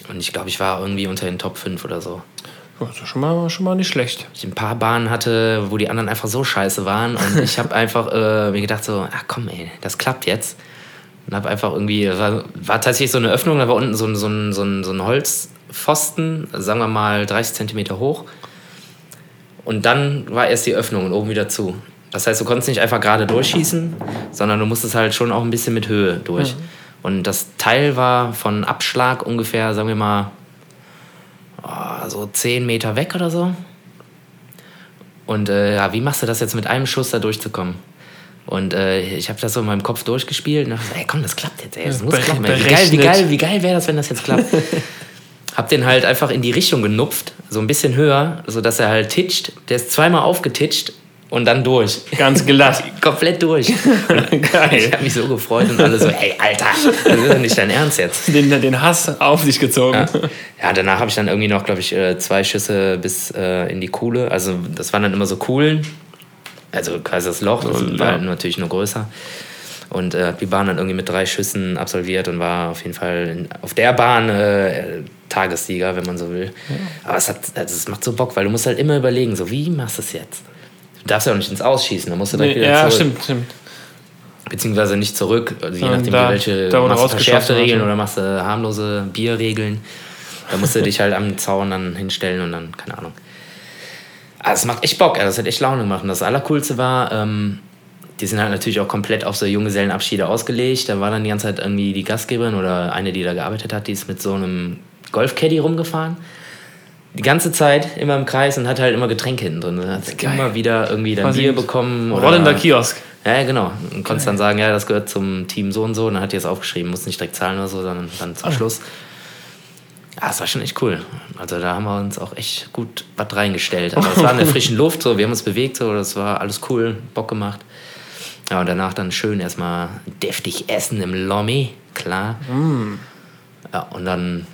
Und ich glaube, ich war irgendwie unter den Top 5 oder so. Also schon mal, schon mal nicht schlecht. Ich ein paar Bahnen hatte, wo die anderen einfach so scheiße waren. Und ich habe einfach äh, mir gedacht so, ach komm ey, das klappt jetzt. Und habe einfach irgendwie, war, war tatsächlich so eine Öffnung, da war unten so ein, so so ein, so ein Holzpfosten, sagen wir mal 30 Zentimeter hoch. Und dann war erst die Öffnung und oben wieder zu. Das heißt, du konntest nicht einfach gerade durchschießen, sondern du musstest halt schon auch ein bisschen mit Höhe durch. Und das Teil war von Abschlag ungefähr, sagen wir mal, oh, so 10 Meter weg oder so. Und äh, ja, wie machst du das jetzt mit einem Schuss da durchzukommen? Und äh, ich habe das so in meinem Kopf durchgespielt und dachte, so, ey, komm, das klappt jetzt, ey, das muss klappen. Ey. Wie geil, wie geil, wie geil wäre das, wenn das jetzt klappt? hab den halt einfach in die Richtung genupft, so ein bisschen höher, sodass er halt titscht. Der ist zweimal aufgetitscht und dann durch. Ganz glatt. Komplett durch. Ich Geil. habe mich so gefreut und alle so, ey, Alter, das ist doch nicht dein Ernst jetzt. Den, den Hass auf sich gezogen. Ja, ja danach habe ich dann irgendwie noch, glaube ich, äh, zwei Schüsse bis äh, in die Kuhle. Also das waren dann immer so Kuhlen. Also quasi das Loch, das Ja. war halt natürlich nur größer. Und äh, die Bahn dann irgendwie mit drei Schüssen absolviert und war auf jeden Fall in, auf der Bahn äh, Tagessieger, wenn man so will. Aber es, hat, also es macht so Bock, weil du musst halt immer überlegen, so wie machst du es jetzt? Du darfst ja auch nicht ins Ausschießen, dann musst du direkt Nee, wieder ja, zurück. stimmt, stimmt. Beziehungsweise nicht zurück, also je Ja, nachdem, da- welche da, machst du verschärfte Regeln ja. oder machst du harmlose Bierregeln. Da musst du dich halt am Zaun dann hinstellen und dann, keine Ahnung. Also es macht echt Bock, ja, das hat echt Laune gemacht. Und das Allercoolste war, ähm, die sind halt natürlich auch komplett auf so Junggesellenabschiede ausgelegt. Da war dann die ganze Zeit irgendwie die Gastgeberin oder eine, die da gearbeitet hat, die ist mit so einem Golfcaddy rumgefahren. Die ganze Zeit immer im Kreis und hat halt immer Getränke hinten drin. Dann hat sie immer wieder irgendwie dann Bier bekommen. oder- Rollender Kiosk. ja, genau. Und konntest dann sagen, ja, das gehört zum Team so und so. Und dann hat die es aufgeschrieben, muss nicht direkt zahlen oder so, sondern dann zum Schluss. Ja, das war schon echt cool. Also da haben wir uns auch echt gut was reingestellt. Aber es war in der frischen Luft, so, wir haben uns bewegt, so, das war alles cool, Bock gemacht. Ja, und danach dann schön erstmal deftig essen im Lomé, klar. Ja, und dann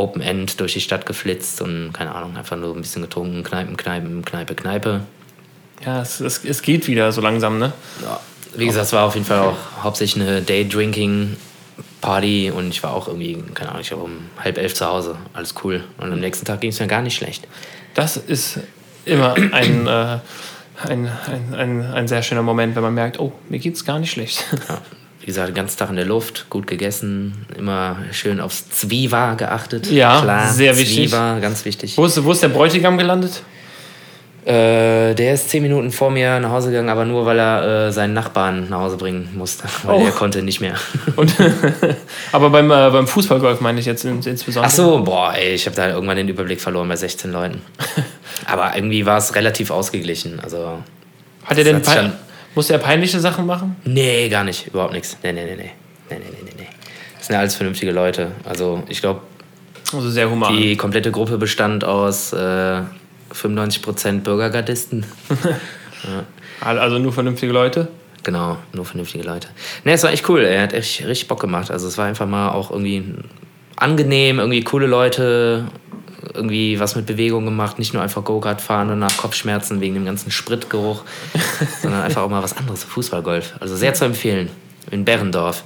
Open End durch die Stadt geflitzt und keine Ahnung, einfach nur ein bisschen getrunken, Kneipen, Kneipen, Kneipe, Kneipe. Ja, es, es, es geht wieder so langsam, ne? Ja, wie gesagt, es war auf jeden Fall auch hauptsächlich eine Day-Drinking-Party und ich war auch irgendwie, keine Ahnung, ich war um halb elf zu Hause. Alles cool. Und am nächsten Tag ging es mir gar nicht schlecht. Das ist immer ein, äh, ein, ein, ein, ein sehr schöner Moment, wenn man merkt, oh, mir geht's gar nicht schlecht. Ja, wie gesagt, den ganzen Tag in der Luft, gut gegessen, immer schön aufs Zwiewa geachtet. Ja, sehr wichtig. Zwiewa, ganz wichtig. Wo ist, wo ist der Bräutigam gelandet? Äh, der ist zehn Minuten vor mir nach Hause gegangen, aber nur, weil er äh, seinen Nachbarn nach Hause bringen musste. Weil Oh. er konnte nicht mehr. Und, aber beim, äh, beim Fußballgolf meine ich jetzt ins, insbesondere. Ach so, boah, ey, ich habe da irgendwann den Überblick verloren bei 16 Leuten. Aber irgendwie war es relativ ausgeglichen. Also, Hat er denn hat musste er peinliche Sachen machen? nee, gar nicht, überhaupt nichts. Nee, nee, nee, nee. Nee, nee, nee, nee, nee. Das sind ja alles vernünftige Leute. Also, ich glaube, Also sehr human. die komplette Gruppe bestand aus äh, 95% Bürgergardisten. Also nur vernünftige Leute. Genau, nur vernünftige Leute. Ne, es war echt cool. Er hat echt richtig Bock gemacht. Also es war einfach mal auch irgendwie angenehm, irgendwie coole Leute, irgendwie was mit Bewegung gemacht, nicht nur einfach Go-Kart fahren und nach Kopfschmerzen wegen dem ganzen Spritgeruch, sondern einfach auch mal was anderes, Fußballgolf. Also sehr zu empfehlen. In Berrendorf.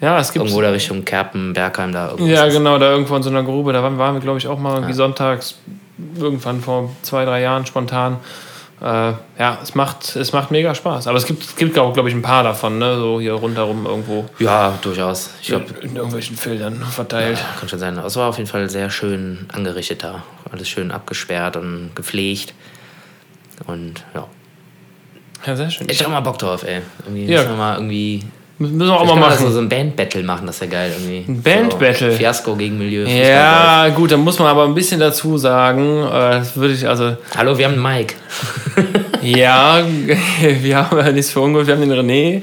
Ja, es gibt. Irgendwo da Richtung Kerpen, Bergheim da. irgendwas Ja, genau, da irgendwo in so einer Grube. Da waren, wir, glaube ich, auch mal irgendwie Ja. sonntags, irgendwann vor zwei, drei Jahren spontan. Äh, ja, es macht, es macht mega Spaß. Aber es gibt, es gibt auch, glaube ich, ein paar davon, ne? so hier rundherum irgendwo Ja, durchaus. Ich glaube, in irgendwelchen Feldern verteilt. Ja, kann schon sein. Es war auf jeden Fall sehr schön angerichtet da. Alles schön abgesperrt und gepflegt. Und ja. Ja, sehr schön. Ich hab mal Bock drauf, ey. Irgendwie Ja. müssen wir mal irgendwie. Müssen wir auch mal machen. So, so ein Band-Battle machen, das wäre geil irgendwie. Ein Band-Battle? So Fiasko gegen Milieu. Ja, gut, da muss man aber ein bisschen dazu sagen. Äh, das würde ich, also, Hallo, wir haben einen Mike. ja, wir haben ja nichts für ungut, wir haben den René.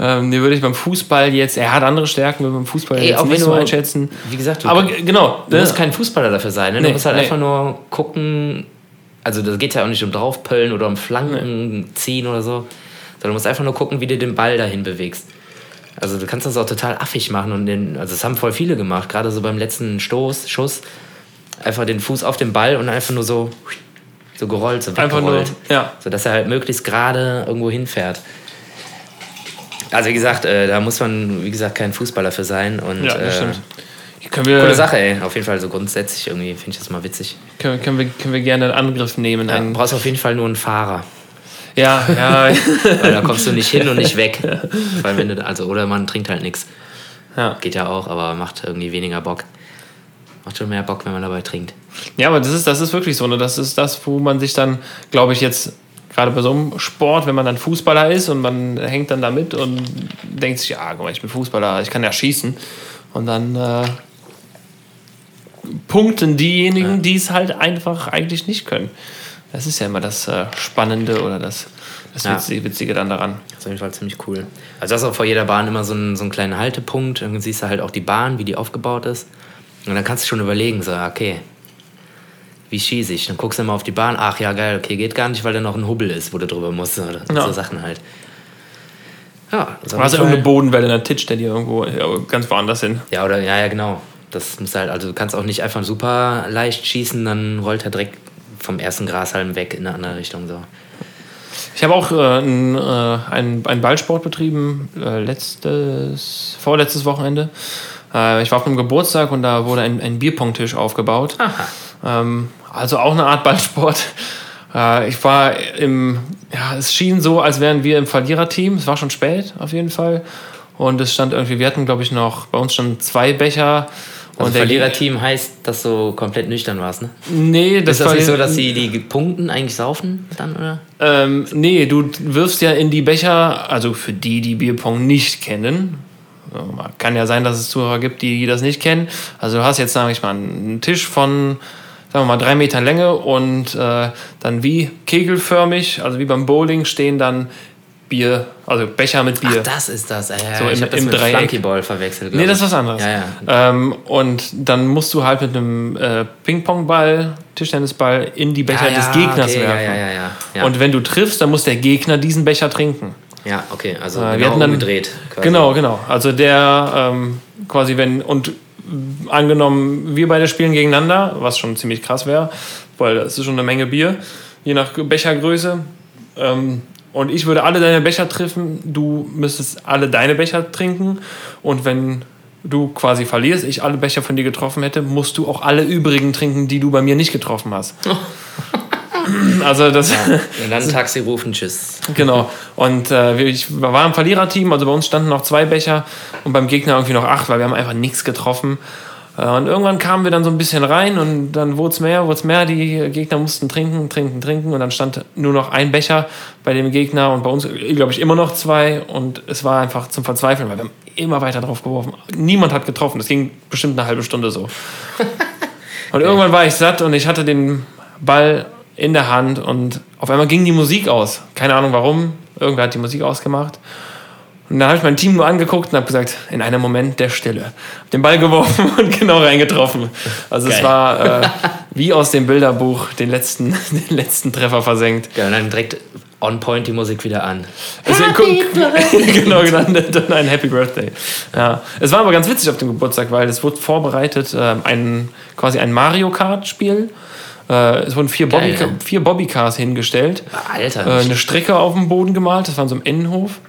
Ähm, den würde ich beim Fußball jetzt, er hat andere Stärken, würde beim Fußball Ey, jetzt auch nicht so einschätzen. Wie gesagt, du, Aber genau, du ne? musst kein Fußballer dafür sein. Ne? Du Nee, musst halt nee. einfach nur gucken. Also, das geht ja auch nicht um draufpöllen oder um Flanken ziehen oder so. Sondern du musst einfach nur gucken, wie du den Ball dahin bewegst. Also, du kannst das auch total affig machen. Und den, also, das haben voll viele gemacht. Gerade so beim letzten Stoß, Schuss. Einfach den Fuß auf den Ball und einfach nur so, so gerollt, so Einfach nur, ja. So dass er halt möglichst gerade irgendwo hinfährt. Also, wie gesagt, äh, da muss man, wie gesagt, kein Fußballer für sein. Und, Ja, das äh, stimmt. Können wir, Coole Sache, ey. Auf jeden Fall so grundsätzlich irgendwie finde ich das mal witzig. Können, können, wir, können wir gerne einen Angriff nehmen. Ja, Einen, brauchst auf jeden Fall nur einen Fahrer. Ja, ja, Weil da kommst du nicht hin und nicht weg. Weil wenn du, also, oder man trinkt halt nichts. ja. Geht ja auch, aber macht irgendwie weniger Bock. Macht schon mehr Bock, wenn man dabei trinkt. Ja, aber das ist, das ist wirklich so. Ne? Das ist das, wo man sich dann, glaube ich, jetzt gerade bei so einem Sport, wenn man dann Fußballer ist und man hängt dann da mit und denkt sich, ja, guck mal, ich bin Fußballer, ich kann ja schießen. Und dann äh, punkten diejenigen, die es halt einfach eigentlich nicht können. Das ist ja immer das äh, Spannende oder das, das Ja. Witzige, Witzige dann daran. Das ist auf jeden Fall ziemlich cool. Also, das ist auch vor jeder Bahn immer so ein, so ein kleiner Haltepunkt. Dann siehst du halt auch die Bahn, wie die aufgebaut ist. Und dann kannst du schon überlegen, so, okay, wie schieße ich? Dann guckst du immer auf die Bahn, ach ja, geil, okay, geht gar nicht, weil da noch ein Hubbel ist, wo du drüber musst. Oder Ja. so Sachen halt. Ja, also Du hast irgendeine Bodenwelle, eine Titch, der dir irgendwo ja, ganz woanders hin. Ja, oder ja, ja, genau. Das muss halt, also du kannst auch nicht einfach super leicht schießen, dann rollt er direkt vom ersten Grashalm weg in eine andere Richtung. So. Ich habe auch äh, einen, äh, einen, einen Ballsport betrieben, äh, letztes, vorletztes Wochenende. Äh, ich war auf einem Geburtstag und da wurde ein, ein Bierpongtisch aufgebaut. Ähm, also auch eine Art Ballsport. Äh, ich war im, ja, es schien so, als wären wir im Verliererteam. Es war schon spät auf jeden Fall. Und es stand irgendwie, wir hatten glaube ich noch, bei uns standen zwei Becher. Also und Verliererteam heißt, dass du komplett nüchtern warst, ne? Nee, das Ist das nicht so, dass sie die Punkten eigentlich saufen dann, oder? Ähm, nee, du wirfst ja in die Becher, also für die, die Bierpong nicht kennen. Kann ja sein, dass es Zuhörer gibt, die das nicht kennen. Also du hast jetzt, sage ich mal, einen Tisch von, sagen wir mal, drei Metern Länge und äh, dann wie kegelförmig, also wie beim Bowling, stehen dann Bier, also Becher mit Bier. Ach, das ist das. Ja, ja, So ich im- habe das im mit Dreieck. Flunkyball verwechselt. Nee, das ist was anderes. Ja. Ähm, und dann musst du halt mit einem äh, Ping-Pong-Ball, Tischtennisball in die Becher des Gegners okay, werfen. Ja, ja, ja, ja. ja. Und wenn du triffst, dann muss der Gegner diesen Becher trinken. ja, okay, also Äh, wir genau hatten dann- umgedreht. quasi. Genau, genau. Also der ähm, quasi, wenn, und angenommen, wir beide spielen gegeneinander, was schon ziemlich krass wäre, weil das ist schon eine Menge Bier, je nach Bechergröße. Ähm, und ich würde alle deine Becher treffen, du müsstest alle deine Becher trinken. Und wenn du quasi verlierst, ich alle Becher von dir getroffen hätte, musst du auch alle übrigen trinken, die du bei mir nicht getroffen hast. also das. Und dann Taxi rufen, tschüss. Genau. Und äh, wir- ich war im Verliererteam, also bei uns standen noch zwei Becher und beim Gegner irgendwie noch acht, weil wir haben einfach nichts getroffen. Äh, und irgendwann kamen wir dann so ein bisschen rein und dann wurde es mehr, wurde es mehr. Die Gegner mussten trinken, trinken, trinken und dann stand nur noch ein Becher bei dem Gegner und bei uns, glaube ich, immer noch zwei und es war einfach zum Verzweifeln, weil wir haben immer weiter drauf geworfen. Niemand hat getroffen. Das ging bestimmt eine halbe Stunde so. Und irgendwann war ich satt und ich hatte den Ball in der Hand und auf einmal ging die Musik aus. Keine Ahnung warum. Irgendwer hat die Musik ausgemacht. Und dann habe ich mein Team nur angeguckt und habe gesagt, in einem Moment der Stille. Hab den Ball geworfen und genau reingetroffen. Also es Geil. war äh, wie aus dem Bilderbuch den letzten, den letzten Treffer versenkt. Ja, und dann direkt on point die Musik wieder an. Also, genau, genannt, dann ein Happy Birthday. Ja. Es war aber ganz witzig auf dem Geburtstag, weil es wurde vorbereitet, äh, ein, quasi ein Mario Kart-Spiel. Äh, es wurden vier, Geil, Bobby, ne? vier Bobbycars hingestellt. Alter, Äh, eine Strecke auf dem Boden gemalt, das war in so einem Innenhof.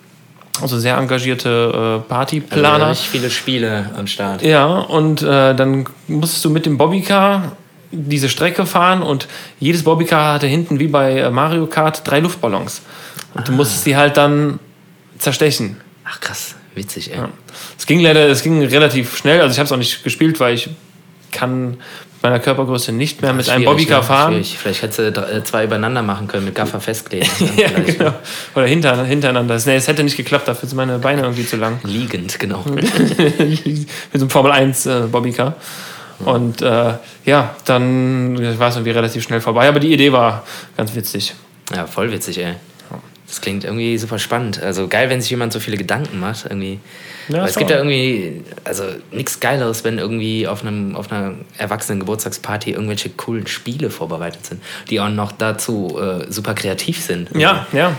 Also sehr engagierte äh, Partyplaner. richtig viele Spiele am Start. Ja, und äh, dann musstest du mit dem Bobbycar diese Strecke fahren und jedes Bobbycar hatte hinten wie bei äh, Mario Kart drei Luftballons. Und du musstest die halt dann zerstechen. Ach krass, witzig, ey. Es ging leider, es ging relativ schnell. Also ich habe es auch nicht gespielt, weil ich kann meiner Körpergröße nicht mehr mit einem Bobbycar ne? fahren. Schwierig. Vielleicht hättest du äh, zwei übereinander machen können, mit Gaffer festkleben. Ja, Vielleicht genau. Oder hinter, hintereinander. Nee, es hätte nicht geklappt, dafür sind meine Beine irgendwie zu lang. Liegend, genau. mit so einem Formel 1 äh, Bobbycar. Und äh, ja, dann war es irgendwie relativ schnell vorbei. Aber die Idee war ganz witzig. Ja, voll witzig, ey. Das klingt irgendwie super spannend. Also geil, wenn sich jemand so viele Gedanken macht. Irgendwie. Ja, Weil es gibt ja irgendwie, also nichts Geileres, wenn irgendwie auf, einem, auf einer erwachsenen Geburtstagsparty irgendwelche coolen Spiele vorbereitet sind, die auch noch dazu äh, super kreativ sind. Ja, ja.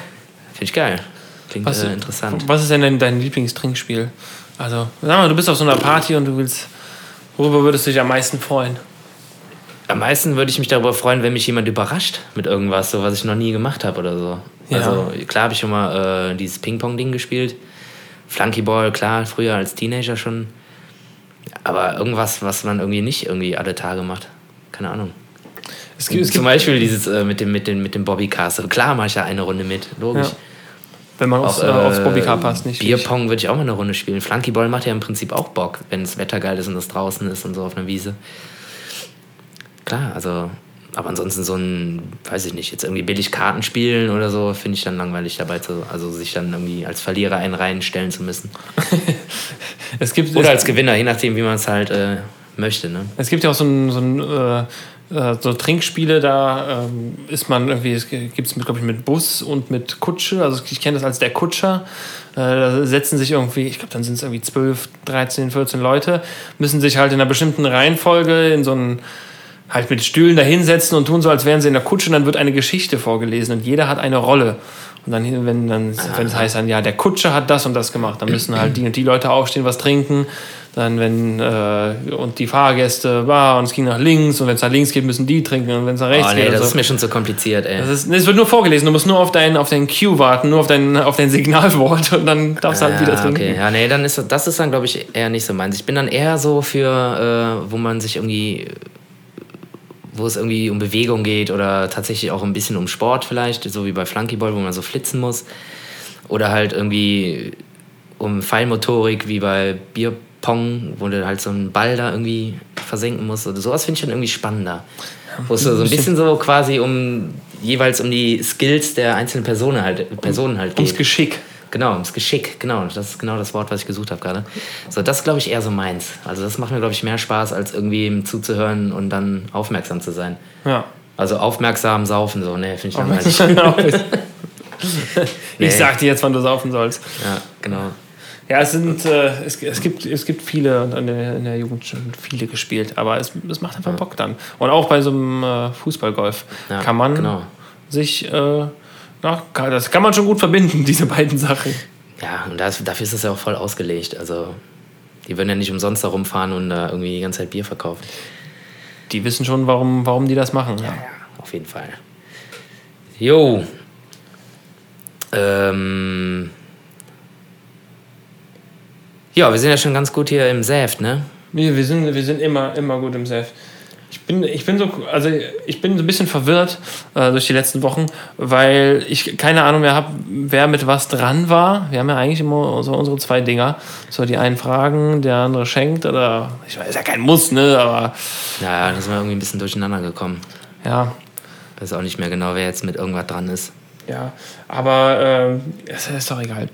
Finde ich geil. Klingt Was, äh, interessant. was ist denn dein, dein Lieblingstrinkspiel? Also, sag mal, du bist auf so einer Party und du willst. Worüber würdest du dich am meisten freuen? Am meisten würde ich mich darüber freuen, wenn mich jemand überrascht mit irgendwas, so was ich noch nie gemacht habe oder so. Ja. Also klar habe ich schon mal äh, dieses Ping-Pong-Ding gespielt. Flunkyball, klar, früher als Teenager schon. Aber irgendwas, was man irgendwie nicht irgendwie alle Tage macht. Keine Ahnung. Es gibt, es Zum gibt Beispiel dieses äh, mit dem, mit dem, mit dem Bobbycast. Klar mache ich ja eine Runde mit, logisch. Ja. wenn man aufs, Auch, äh, aufs äh, Bobbycar passt, nicht. Bierpong würde ich auch mal eine Runde spielen. Flunkyball macht ja im Prinzip auch Bock, wenn das Wetter geil ist und es draußen ist und so auf einer Wiese. Klar, also, aber ansonsten so ein, weiß ich nicht, jetzt irgendwie billig Karten spielen oder so, finde ich dann langweilig dabei zu, also sich dann irgendwie als Verlierer einen reinstellen zu müssen. Es gibt, Oder als Gewinner, je nachdem, wie man es halt äh, möchte, ne? es gibt ja auch so ein, so ein äh, äh, so Trinkspiele, da ähm, ist man irgendwie, es gibt es, glaube ich, mit Bus und mit Kutsche. Also ich kenne das als der Kutscher. Äh, da setzen sich irgendwie, ich glaube, dann sind es irgendwie 12, 13, 14 Leute, müssen sich halt in einer bestimmten Reihenfolge in so einen halt mit Stühlen da hinsetzen und tun so, als wären sie in der Kutsche und dann wird eine Geschichte vorgelesen und jeder hat eine Rolle. Und dann, wenn dann, wenn es heißt dann, ja, der Kutscher hat das und das gemacht, dann müssen halt die und die Leute aufstehen, was trinken. Dann, wenn, äh, und die Fahrgäste, war und es ging nach links und wenn es nach links geht, müssen die trinken und wenn es nach rechts Oh nee, geht. das und ist so. mir schon zu kompliziert, ey. Das ist, es wird nur vorgelesen, du musst nur auf dein, auf dein Cue warten, nur auf dein, auf dein Signalwort und dann darfst du halt wieder trinken. Okay, ja, nee, dann ist das ist dann, glaube ich, eher nicht so meins. Ich bin dann eher so für, äh, wo man sich irgendwie, wo es irgendwie um Bewegung geht oder tatsächlich auch ein bisschen um Sport vielleicht, so wie bei Flunkyball, wo man so flitzen muss. Oder halt irgendwie um Feinmotorik, wie bei Bierpong, wo du halt so einen Ball da irgendwie versenken musst. Oder sowas finde ich dann irgendwie spannender. Wo es so, ein bisschen so quasi um jeweils um die Skills der einzelnen Personen halt, Personen halt geht. Ums Geschick. Genau, ums Geschick, genau. Das ist genau das Wort, was ich gesucht habe gerade. So, das ist, glaube ich, eher so meins. Also das macht mir, glaube ich, mehr Spaß, als irgendwie zuzuhören und dann aufmerksam zu sein. Ja. Also aufmerksam saufen, so, ne, finde ich langweilig. Nee. ich sag dir jetzt, wann du saufen sollst. Ja, genau. Ja, es sind, äh, es, es, gibt, es gibt viele in der, in der Jugend schon viele gespielt, aber es, es macht einfach Bock dann. Und auch bei so einem äh, Fußballgolf Ja, kann man genau. sich, äh, kann, das kann man schon gut verbinden, diese beiden Sachen. Ja, und das, dafür ist das ja auch voll ausgelegt. Also, die würden ja nicht umsonst da rumfahren und da irgendwie die ganze Zeit Bier verkaufen. Die wissen schon, warum, warum die das machen. Ja. Ja, auf jeden Fall. Jo. Ähm. Ja, wir sind ja schon ganz gut hier im Saft, ne? Wir, wir, sind, wir sind immer, immer gut im Safe. Ich bin, ich bin so, also ich bin so ein bisschen verwirrt äh, durch die letzten Wochen, weil ich keine Ahnung mehr habe, wer mit was dran war. Wir haben ja eigentlich immer so unsere zwei Dinger. So die einen fragen, der andere schenkt oder ich weiß, ist ja kein Muss, ne? Aber Ja, da sind wir irgendwie ein bisschen durcheinander gekommen. ja, Weiß auch nicht mehr genau, wer jetzt mit irgendwas dran ist. ja. Aber es ist doch egal.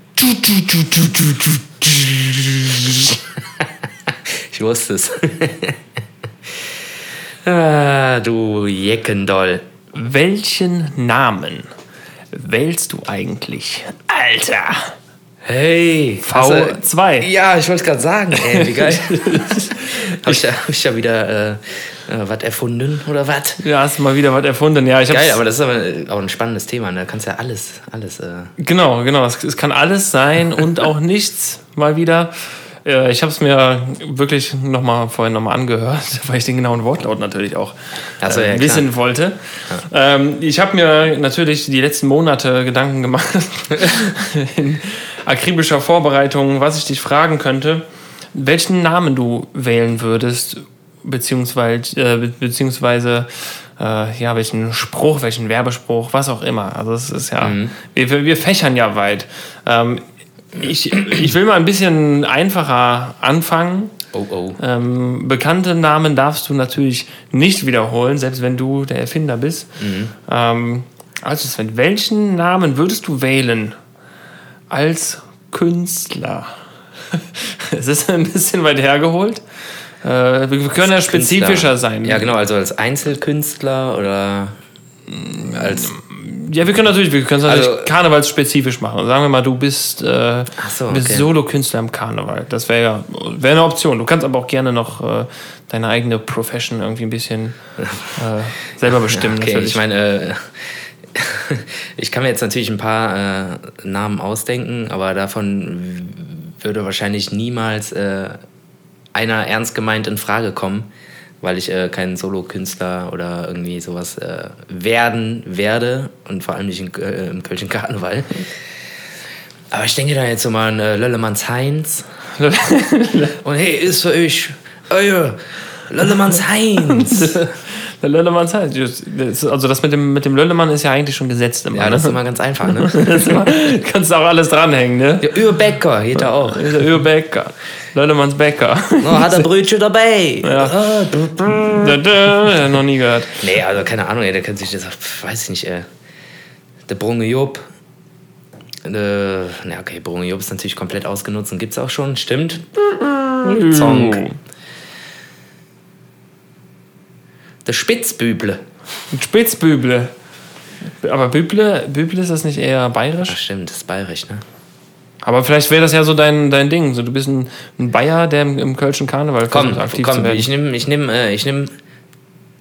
Ich wusste es. ah, du Jeckendoll. Welchen Namen wählst du eigentlich? Alter! Hey, hast du- V2. Ja, ich wollte gerade sagen, ey, wie geil. Habe ich, hab ich da wieder äh, äh, was erfunden oder was? Ja, hast du mal wieder was erfunden. Ja, Geil, aber das ist aber auch ein spannendes Thema. ne? Da kannst du ja alles, alles. Äh, Genau, genau. Es, es kann alles sein und auch nichts mal wieder. Äh, Ich habe es mir wirklich noch mal vorhin nochmal angehört, weil ich den genauen Wortlaut natürlich auch Ach so, ja, äh, wissen wollte. Ähm, ich habe mir natürlich die letzten Monate Gedanken gemacht in akribischer Vorbereitung, was ich dich fragen könnte, welchen Namen du wählen würdest, beziehungsweise, äh, be- beziehungsweise äh, ja, welchen Spruch, welchen Werbespruch, was auch immer. Also es ist ja, wir, wir, wir fächern ja weit. Ähm, ich, ich will mal ein bisschen einfacher anfangen. oh, oh. Ähm, bekannte Namen darfst du natürlich nicht wiederholen, selbst wenn du der Erfinder bist. Ähm, also Sven, welchen Namen würdest du wählen als Künstler? es ist ein bisschen weit hergeholt. Äh, wir können ja spezifischer Künstler. sein. Ja, genau, also als Einzelkünstler oder als. Ja, wir können natürlich, wir können es natürlich Also- karnevalsspezifisch machen. Sagen wir mal, du bist, äh, so, bist okay. Solokünstler im Karneval. Das wäre ja wäre eine Option. Du kannst aber auch gerne noch äh, deine eigene Profession irgendwie ein bisschen äh, selber bestimmen. Okay, natürlich. ich meine, äh, ich kann mir jetzt natürlich ein paar äh, Namen ausdenken, aber davon würde wahrscheinlich niemals äh, einer ernst gemeint in Frage kommen, weil ich äh, kein Solokünstler oder irgendwie sowas äh, werden werde und vor allem nicht in, äh, im Kölschen Karneval. Aber ich denke da jetzt so mal an äh, Löllemanns Heinz. Und hey, ist für euch euer Löllemanns Heinz. Der Löllemann halt. das- Also das mit dem, mit dem Löllemann ist ja eigentlich schon gesetzt immer. Ja, das ist ne? immer ganz einfach, ne? ist immer, kannst du auch alles dranhängen, ne? Der Urbecker geht da auch. Der Öbäcker. Löllemanns Bäcker. Oh, hat er Brötchen dabei? Ja. Ah, ja, noch nie gehört. Nee, also keine Ahnung, ey, der kennt sich das, weiß ich nicht, ey. Der Brunge Job. Äh, na okay, Brunge Job ist natürlich komplett ausgenutzt und gibt's auch schon, stimmt. Zonk. Der Spitzbüble. Spitzbüble. Aber Büble, Büble ist das nicht eher bayerisch? Ach stimmt, das ist bayerisch, ne? Aber vielleicht wäre das ja so dein, dein Ding. So, du bist ein, ein Bayer, der im, im Kölschen Karneval Komm, aktiv zu komm, werden. ich nehm, ich nehm, äh, ich nehm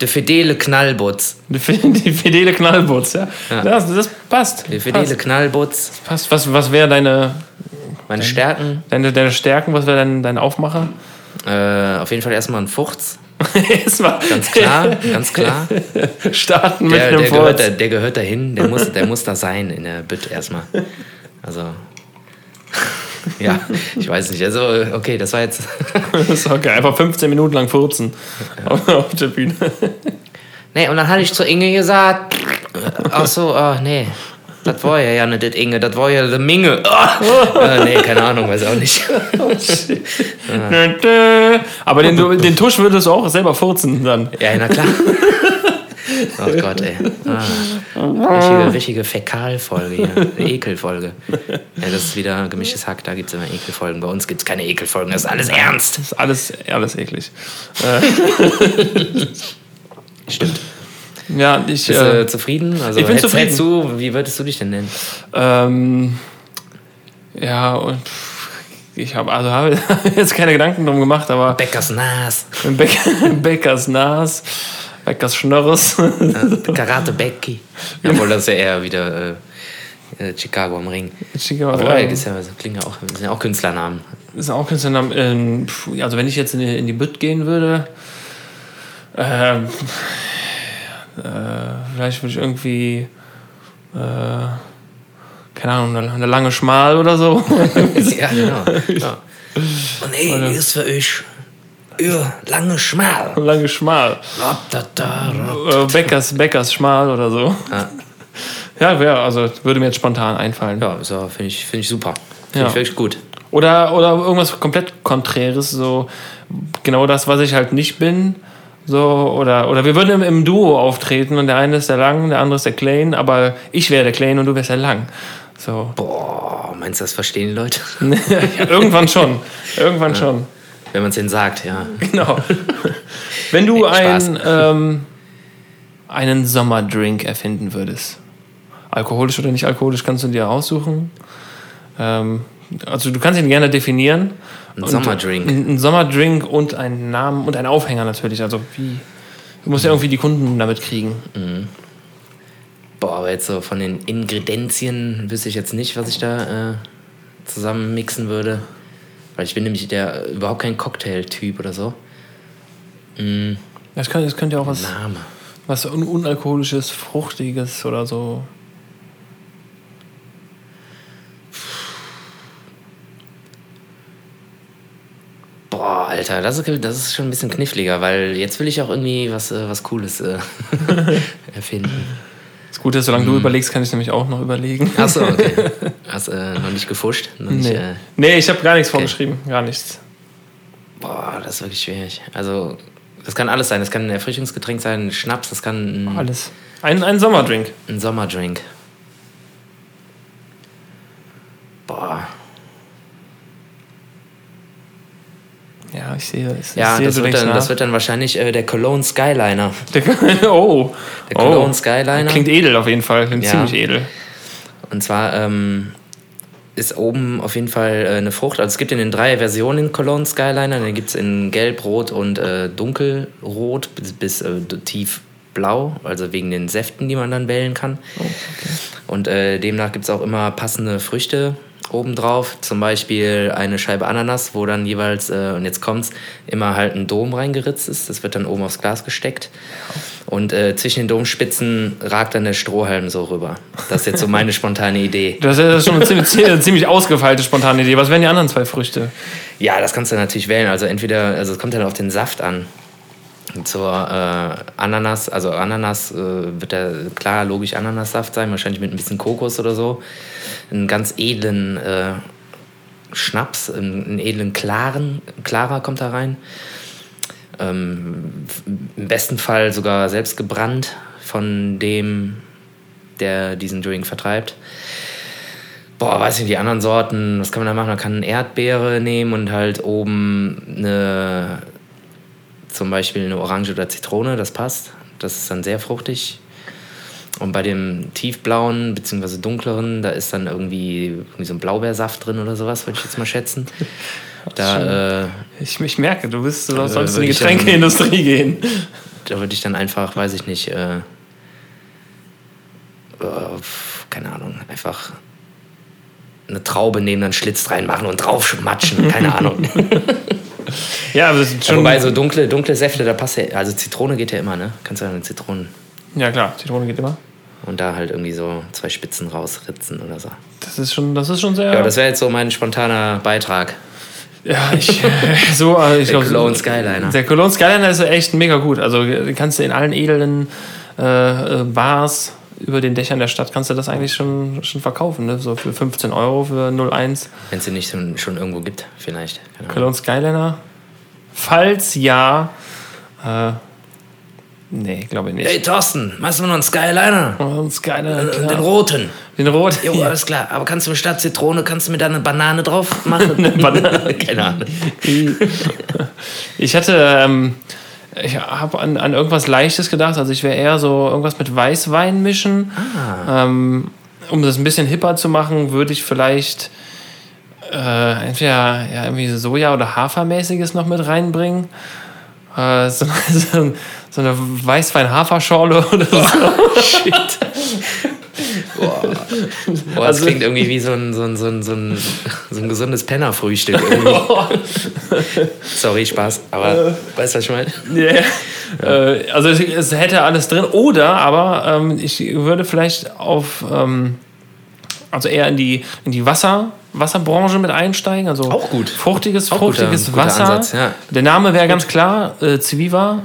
der fidele Knallbutz. Die, die fidele Knallbutz, ja. Das, das passt. Der fidele passt. Knallbutz. passt. Was, was wäre deine, Meine Stärken, deine, deine Stärken? Was wäre dein, dein Aufmacher? äh, auf jeden Fall erstmal ein Furz. Ganz klar, ganz klar. starten mit Der, einem der, gehört, da, der gehört dahin, der muss, der muss da sein in der Bütt erstmal. Also. Ja, ich weiß nicht. Also, okay, das war jetzt. Das ist okay. Einfach 15 Minuten lang furzen auf, auf der Bühne. Nee, und dann hatte ich zu Inge gesagt. Ach so, ah, nee. Das war ja ja nicht das Inge, das war ja der Minge. Oh. Äh, nee, keine Ahnung, weiß auch nicht. Aber den, den Tusch würdest du auch selber furzen dann. Ja, na klar. Oh Gott, ey. Ah. Richtige, richtige Fäkalfolge hier. Eine Ekelfolge. Ja, das ist wieder gemischtes Hack, da gibt es immer Ekelfolgen. Bei uns gibt es keine Ekelfolgen, das ist alles ernst. Das ist alles, alles eklig. Stimmt. Ja, ich. Bist du Äh, zufrieden? Also, ich bin zufrieden. Du, wie würdest du dich denn nennen? ähm, ja, und ich habe also habe jetzt keine Gedanken drum gemacht, aber Bäckers Nas, Beck, Bäckers Nas, Bäckers Schnörres. Karate Becky. Obwohl das ist ja eher wieder äh, äh, Chicago am Ring. Obwohl, ja, das ist ja, das klingt ja auch, das sind ja auch Künstlernamen. ist auch Künstlername. Ähm, also wenn ich jetzt in die, in die Bütt gehen würde, ähm, äh, vielleicht würde ich irgendwie, äh, keine Ahnung, eine, eine lange Schmal oder so. ja, genau. Ja. Und ey, ist für euch ja, lange Schmal. lange Schmal. Äh, Bäckers, Bäckers Schmal oder so. Ja. Ja, wäre, also würde mir jetzt spontan einfallen. Ja, so, finde ich, find ich super. Finde Ja. ich wirklich gut. Oder, oder irgendwas komplett Konträres, so genau das, was ich halt nicht bin. So, oder, oder wir würden im, im Duo auftreten und der eine ist der Lang, der andere ist der Klein, aber ich wäre der Klein und du wärst der Lang. So. Boah, meinst du, das verstehen die Leute? ja, irgendwann schon. Irgendwann schon. Wenn man es denen sagt, ja. Genau. Wenn du ein, ähm, einen Sommerdrink erfinden würdest, alkoholisch oder nicht alkoholisch, kannst du dir aussuchen. Ähm, Also du kannst ihn gerne definieren. Ein Und Sommerdrink. Ein, ein Sommerdrink und einen Namen und einen Aufhänger natürlich. Also wie. Du musst ja irgendwie die Kunden damit kriegen. Boah, aber jetzt so von den Ingredienzien wüsste ich jetzt nicht, was ich da äh, zusammen mixen würde. Weil ich bin nämlich der überhaupt kein Cocktail-Typ oder so. Das, kann, das könnte ja auch was, Name. was un unalkoholisches, fruchtiges oder so. Boah, Alter, das ist, das ist schon ein bisschen kniffliger, weil jetzt will ich auch irgendwie was, äh, was Cooles äh, erfinden. Das Gute ist, solange du überlegst, kann ich nämlich auch noch überlegen. Achso, okay. Hast äh, noch nicht gefuscht? Noch nicht, Nee, äh, nee ich habe gar nichts vorgeschrieben. Gar nichts. boah, das ist wirklich schwierig. Also, das kann alles sein. Das kann ein Erfrischungsgetränk sein, ein Schnaps, das kann ein, Alles. Ein, ein Sommerdrink. ein Sommerdrink. Boah. Ja, ich sehe es. Ja, sehe, das wird, dann, das wird dann wahrscheinlich äh, der Cologne Skyliner. Der, oh. Der Cologne oh. Skyliner. Klingt edel auf jeden Fall. Klingt Ja. ziemlich edel. Und zwar ähm, ist oben auf jeden Fall äh, eine Frucht. Also es gibt in den drei Versionen Cologne Skyliner. Den gibt es in gelb, rot und äh, dunkelrot bis, bis äh, tiefblau. Also wegen den Säften, die man dann wählen kann. Und äh, demnach gibt es auch immer passende Früchte obendrauf. Zum Beispiel eine Scheibe Ananas, wo dann jeweils, äh, und jetzt kommt's, immer halt ein Dom reingeritzt ist. Das wird dann oben aufs Glas gesteckt. Und äh, zwischen den Domspitzen ragt dann der Strohhalm so rüber. Das ist jetzt so meine spontane Idee. Das ist- schon eine ziemlich, ziemlich ausgefeilte spontane Idee. Was wären die anderen zwei Früchte? Ja, das kannst du natürlich wählen. Also entweder, also es kommt dann auf den Saft an. Zur äh, Ananas, also Ananas äh, wird da klar logisch Ananassaft sein, wahrscheinlich mit ein bisschen Kokos oder so. Einen ganz edlen äh, Schnaps, einen, einen edlen klaren, klarer kommt da rein. Ähm, Im besten Fall sogar selbst gebrannt von dem, der diesen Drink vertreibt. Boah, weiß nicht, die anderen Sorten, was kann man da machen? Man kann Erdbeere nehmen und halt oben eine, zum Beispiel eine Orange oder Zitrone, das passt. Das ist dann sehr fruchtig. Und bei dem tiefblauen bzw. dunkleren, da ist dann irgendwie, irgendwie so ein Blaubeersaft drin oder sowas, würde ich jetzt mal schätzen. Da, äh, Ich, ich merke, du bist, du sollst in die ich dann- Getränkeindustrie gehen. da würde ich dann einfach, weiß ich nicht, äh, äh, keine Ahnung, einfach eine Traube nehmen, dann Schlitz reinmachen und drauf matschen, keine Ahnung. Ja, aber das ist schon. Wobei so dunkle, dunkle Säfte, da passt ja, also Zitrone geht ja immer, ne? Kannst du ja eine Zitronen Ja, klar, Zitrone geht immer. und da halt irgendwie so zwei Spitzen rausritzen oder so. Das ist schon, das ist schon sehr. Ja, das wäre jetzt so mein spontaner Beitrag. Ja, ich, so, äh, ich Der glaub, Cologne Skyliner. Der Cologne Skyliner ist echt mega gut. Also kannst du in allen edlen äh, äh, Bars über den Dächern der Stadt kannst du das eigentlich schon, schon verkaufen. Ne? So für 15 Euro für 01. Wenn es den nicht schon, irgendwo gibt, vielleicht. Ahnung. Cologne Skyliner. Falls ja. Äh, nee, glaube ich nicht. Hey Thorsten, machst du noch einen Skyliner? Cologne Skyliner, Den klar. roten. Den rot. Jo, alles klar. Aber kannst du statt Zitrone, kannst du mir da eine Banane drauf machen? eine Banane. Keine Ahnung. Ich hatte, ähm, ich habe an, an irgendwas Leichtes gedacht. Also ich wäre eher so irgendwas mit Weißwein mischen. Ähm, um das ein bisschen hipper zu machen, würde ich vielleicht äh, entweder ja, irgendwie Soja- oder Hafermäßiges noch mit reinbringen. Äh, so, so, so eine Weißwein-Haferschorle oder so. Shit. Boah, Boah das Also- klingt irgendwie wie so ein, so ein, so ein, so ein, so ein gesundes Pennerfrühstück. Sorry, Spaß, aber weißt du, was ich meine? Yeah. Äh, also es, es hätte alles drin. Oder aber ähm, ich würde vielleicht auf ähm, also eher in die, in die Wasser, Wasserbranche mit einsteigen. Also Auch gut. fruchtiges, guter- fruchtiges guter Wasser. Ansatz, ja. Der Name wäre ganz klar äh, Zwiva.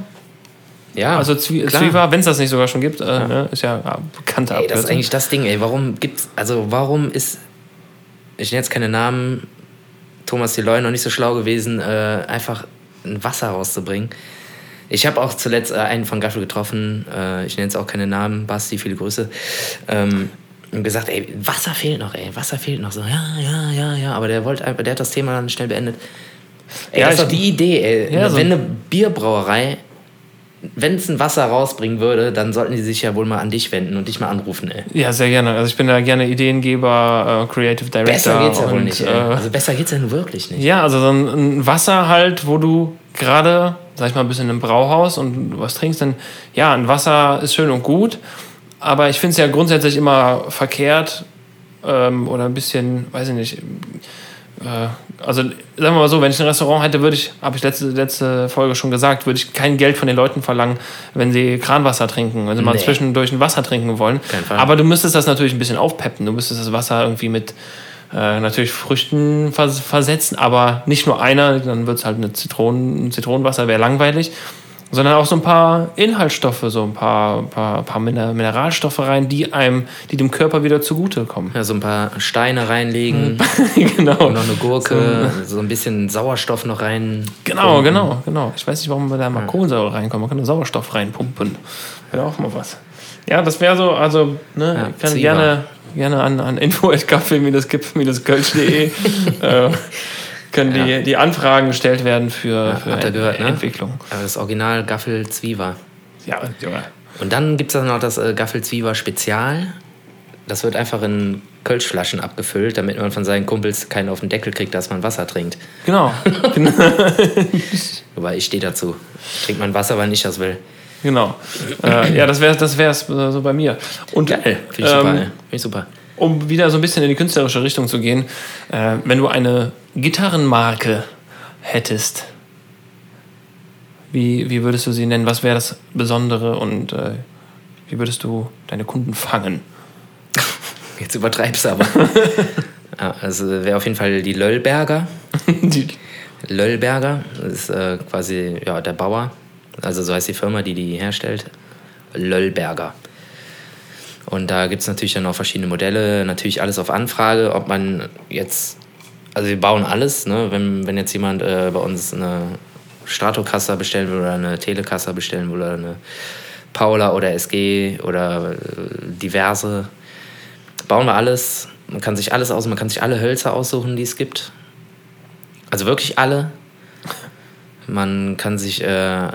Ja, Also Zwi klar. Zwiva, wenn es das nicht sogar schon gibt, äh, ne, ist ja, ja bekannte Ey, das ist eigentlich das Ding, ey. Warum gibt's, also warum ist, ich nenne jetzt keine Namen, Thomas Deloy noch nicht so schlau gewesen, äh, einfach ein Wasser rauszubringen. Ich habe auch zuletzt äh, einen von Gaffel getroffen, äh, ich nenne jetzt auch keine Namen, Basti, viele Grüße, ähm, und gesagt, ey, Wasser fehlt noch, ey, Wasser fehlt noch. So, ja, ja, ja, ja, aber der wollte der hat das Thema dann schnell beendet. Ey, Ja, das ist doch die Idee, ey. Ja, so- Wenn eine Bierbrauerei wenn es ein Wasser rausbringen würde, dann sollten die sich ja wohl mal an dich wenden und dich mal anrufen, ey. Ja, sehr gerne. Also ich bin da gerne Ideengeber, äh, Creative Director. Besser geht's ja wohl und, nicht, ey. Äh, Also besser geht's ja nun wirklich nicht. ja, also so ein, ein Wasser halt, wo du gerade, sag ich mal, bist in einem Brauhaus und du was trinkst, dann ja, ein Wasser ist schön und gut, aber ich finde es ja grundsätzlich immer verkehrt ähm, oder ein bisschen, weiß ich nicht, also sagen wir mal so, wenn ich ein Restaurant hätte, würde ich, habe ich letzte, letzte Folge schon gesagt, würde ich kein Geld von den Leuten verlangen, wenn sie Kranwasser trinken, wenn sie mal Nee. zwischendurch ein Wasser trinken wollen. Aber du müsstest das natürlich ein bisschen aufpeppen. Du müsstest das Wasser irgendwie mit äh, natürlich Früchten vers versetzen, aber nicht nur einer, dann wird es halt eine Zitronen, ein Zitronenwasser, wäre langweilig, sondern auch so ein paar Inhaltsstoffe, so ein paar, paar, paar Miner- Mineralstoffe rein, die einem, die dem Körper wieder zugutekommen. Ja, so ein paar Steine reinlegen, genau. noch eine Gurke, so ein bisschen Sauerstoff noch rein. Genau, genau, genau. Ich weiß nicht, warum wir da mal Kohlensäure reinkommen. Man kann da Sauerstoff reinpumpen. Wäre auch mal was. Ja, das wäre so, also, ne, Ja, ich kann gerne, gerne an, an info.kaffee-kölsch.de äh, können die, die Anfragen gestellt werden für, für habt ihr gehört, ne? Entwicklung. Aber das Original Gaffel Zwieber. Ja, Junge. Und dann gibt es dann noch das äh, Gaffel Zwieber Spezial. Das wird einfach in Kölschflaschen abgefüllt, damit man von seinen Kumpels keinen auf den Deckel kriegt, dass man Wasser trinkt. Genau, Wobei ich stehe dazu. Trinkt man Wasser, weil ich das will. genau. Äh, ja, das wäre das wär's äh, so bei mir. Und Geil. Finde ich super, ähm, ey. Finde ich super. Um wieder so ein bisschen in die künstlerische Richtung zu gehen, äh, wenn du eine Gitarrenmarke hättest, wie, wie würdest du sie nennen? Was wäre das Besondere und äh, wie würdest du deine Kunden fangen? Jetzt übertreibst du aber. ja, also wäre auf jeden Fall die Löllberger. Die, Löllberger ist äh, quasi ja, der Bauer. Also so heißt die Firma, die die herstellt. Löllberger. Und da gibt es natürlich dann auch verschiedene Modelle. Natürlich alles auf Anfrage, ob man jetzt... Also wir bauen alles. Ne? Wenn, wenn jetzt jemand äh, bei uns eine Stratocaster bestellen will oder eine Telecaster bestellen will oder eine Paula oder SG oder äh, diverse, bauen wir alles. Man kann sich alles aus, man kann sich alle Hölzer aussuchen, die es gibt. Also wirklich alle. Man kann sich äh,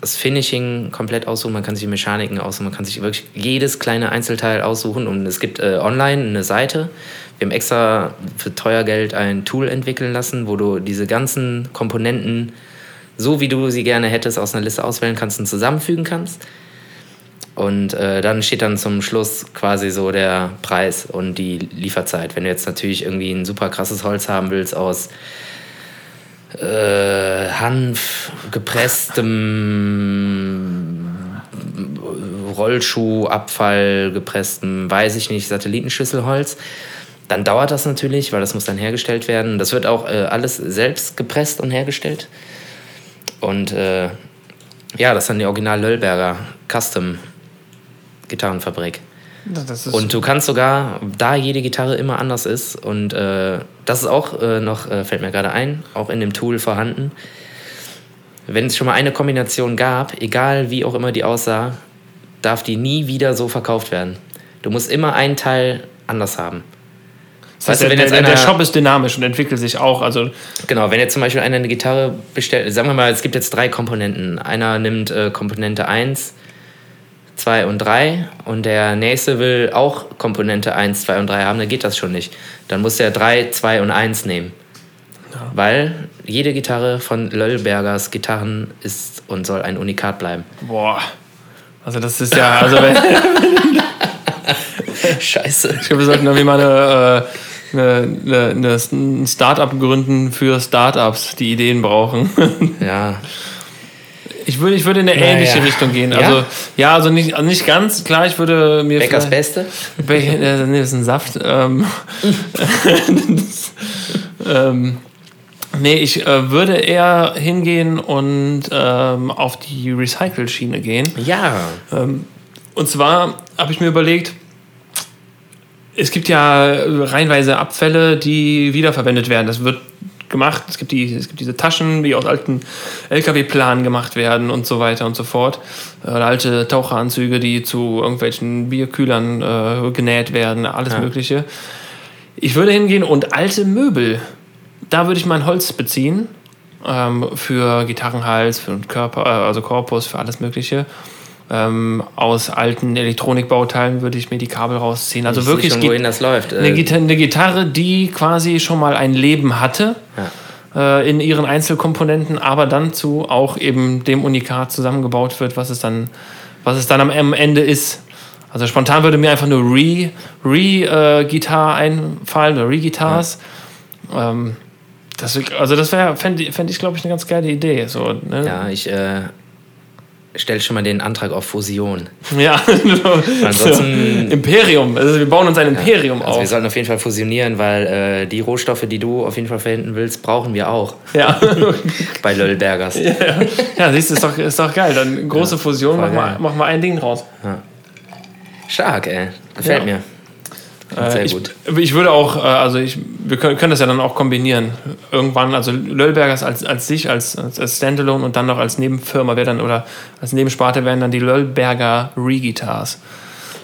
das Finishing komplett aussuchen, man kann sich die Mechaniken aussuchen, man kann sich wirklich jedes kleine Einzelteil aussuchen. Und es gibt äh, online eine Seite. Wir haben extra für teuer Geld ein Tool entwickeln lassen, wo du diese ganzen Komponenten, so wie du sie gerne hättest, aus einer Liste auswählen kannst und zusammenfügen kannst. Und äh, dann steht dann zum Schluss quasi so der Preis und die Lieferzeit. Wenn du jetzt natürlich irgendwie ein super krasses Holz haben willst aus äh, Hanf, gepresstem Rollschuhabfall, gepresstem, weiß ich nicht, Satellitenschüsselholz, dann dauert das natürlich, weil das muss dann hergestellt werden. Das wird auch äh, alles selbst gepresst und hergestellt. Und äh, ja, das ist dann die Original Löllberger Custom Gitarrenfabrik. Und du kannst sogar, da jede Gitarre immer anders ist, und äh, das ist auch äh, noch, äh, fällt mir gerade ein, auch in dem Tool vorhanden. Wenn es schon mal eine Kombination gab, egal wie auch immer die aussah, darf die nie wieder so verkauft werden. Du musst immer einen Teil anders haben. das heißt, der, der, der Shop ist dynamisch und entwickelt sich auch. Also Genau, wenn jetzt zum Beispiel einer eine Gitarre bestellt, sagen wir mal, es gibt jetzt drei Komponenten. Einer nimmt äh, Komponente 1, 2 und 3 und der nächste will auch Komponente 1, 2 und 3 haben, dann geht das schon nicht. Dann muss der 3, 2 und 1 nehmen. Weil jede Gitarre von Löllbergers Gitarren ist und soll ein Unikat bleiben. boah, also das ist ja, also wenn, Scheiße. ich glaube, wir sollten irgendwie mal eine, äh, eine, eine, ein Startup gründen für Startups, die Ideen brauchen. Ja, Ich würde, ich würde in eine ähnliche ja. Richtung gehen. Ja? Also, ja, also nicht, also nicht ganz. Klar, ich würde mir. Vielleicht- Beste. Be äh, nee, das ist ein Saft. Ähm, das, ähm, nee, ich äh, würde eher hingehen und ähm, auf die Recycle-Schiene gehen. Ja. Ähm, und zwar habe ich mir überlegt, es gibt ja reihenweise Abfälle, die wiederverwendet werden. Das wird gemacht. Es gibt, die, es gibt diese Taschen, die aus alten LKW-Planen gemacht werden und so weiter und so fort. Äh, Oder alte Taucheranzüge, die zu irgendwelchen Bierkühlern äh, genäht werden, alles Ja. Mögliche. Ich würde hingehen und alte Möbel, da würde ich mein Holz beziehen ähm, für Gitarrenhals, für den Körper, äh, also Korpus, für alles Mögliche. Ähm, aus alten Elektronikbauteilen würde ich mir die Kabel rausziehen. Also Ich wirklich schon, wohin das läuft. eine, Äh, Gitarre, eine Gitarre, die quasi schon mal ein Leben hatte äh, in ihren Einzelkomponenten, aber dann zu auch eben dem Unikat zusammengebaut wird, was es dann, was es dann am, Ende ist. Also spontan würde mir einfach nur Re, Re äh, Gitarre einfallen oder Re-Guitars. Ähm, das, also das wäre, fände fänd ich, glaube ich, eine ganz geile Idee. So, ne? ja, ich äh, stelle schon mal den Antrag auf Fusion. Ja, Ansonsten- Imperium. Also wir bauen uns ein Imperium Also wir auf. sollten auf jeden Fall fusionieren, weil äh, die Rohstoffe, die du auf jeden Fall verwenden willst, brauchen wir auch Ja. bei Löllbergers. Ja, ja siehst du, ist doch, ist doch geil. Dann große Fusion, mach mal, geil. mach mal ein Ding draus. Stark, ey. Gefällt Ja. mir. Sehr Äh, ich, gut. ich würde auch, äh, also ich, wir können, können das ja dann auch kombinieren. Irgendwann, also Löllbergers als, als sich, als, als, Standalone und dann noch als Nebenfirma wäre dann, oder als Nebensparte wären dann die Löllberger Re-Guitars.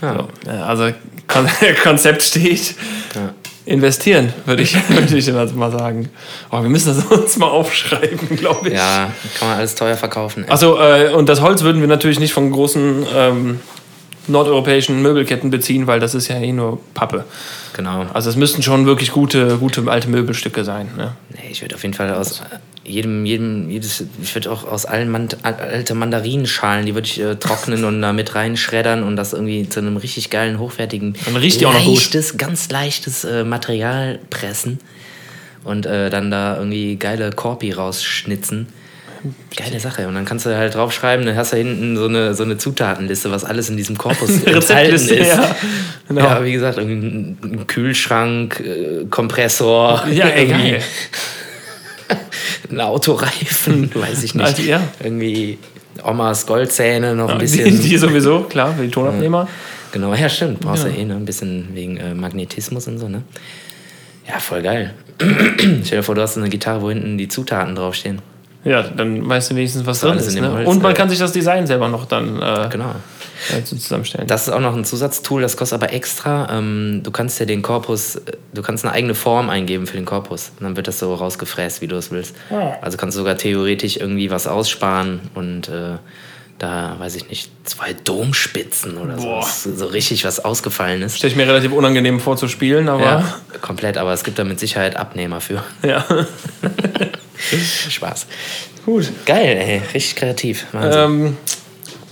Ja. So, äh, also Kon Konzept steht. Investieren, würde ich, würde ich mal sagen. Oh, wir müssen das uns mal aufschreiben, glaube ich. Ja, kann man alles teuer verkaufen. Achso, äh, und das Holz würden wir natürlich nicht von großen ähm, nordeuropäischen Möbelketten beziehen, weil das ist ja eh nur Pappe. Genau. Also es müssten schon wirklich gute, gute alte Möbelstücke sein. Ne? Nee, ich würde auf jeden Fall aus äh, jedem, jedem, jedes, ich würde auch aus allen Mand al- alte Mandarinenschalen, die würde ich äh, trocknen und da mit reinschreddern und das irgendwie zu einem richtig geilen, hochwertigen, Dann riecht die auch noch gut. leichtes, ganz leichtes äh, Material pressen und äh, dann da irgendwie geile Korpi rausschnitzen. Geile Sache. Und dann kannst du halt draufschreiben, dann hast du hinten so eine, so eine Zutatenliste, was alles in diesem Korpus enthalten ist. ja. Genau. Ja, wie gesagt, irgendwie ein Kühlschrank, äh, Kompressor. Ja, irgendwie ein Autoreifen, weiß ich nicht. Also, ja. Irgendwie Omas Goldzähne, noch ein Die, bisschen. die sowieso, klar, für die Tonabnehmer. Genau, ja, stimmt. Brauchst Ja. du eh ne? ein bisschen wegen äh, Magnetismus und so, ne? Ja, voll geil. Stell dir vor, du hast eine Gitarre, wo hinten die Zutaten draufstehen. Ja, dann weißt du wenigstens, was drin alles ist. in dem Ne? Holz, Und man äh, kann sich das Design selber noch dann äh, Genau. äh, so zusammenstellen. Das ist auch noch ein Zusatztool, das kostet aber extra. Ähm, du kannst ja den Korpus, äh, du kannst eine eigene Form eingeben für den Korpus. Und dann wird das so rausgefräst, wie du es willst. Ah. Also kannst du sogar theoretisch irgendwie was aussparen und äh, da, weiß ich nicht, zwei Domspitzen oder so. Boah. Ist So richtig was Ausgefallenes. Stelle ich mir relativ unangenehm vor zu spielen, aber Ja, komplett, aber es gibt da mit Sicherheit Abnehmer für. ja. Spaß. Gut. Geil, ey, richtig kreativ. Ähm,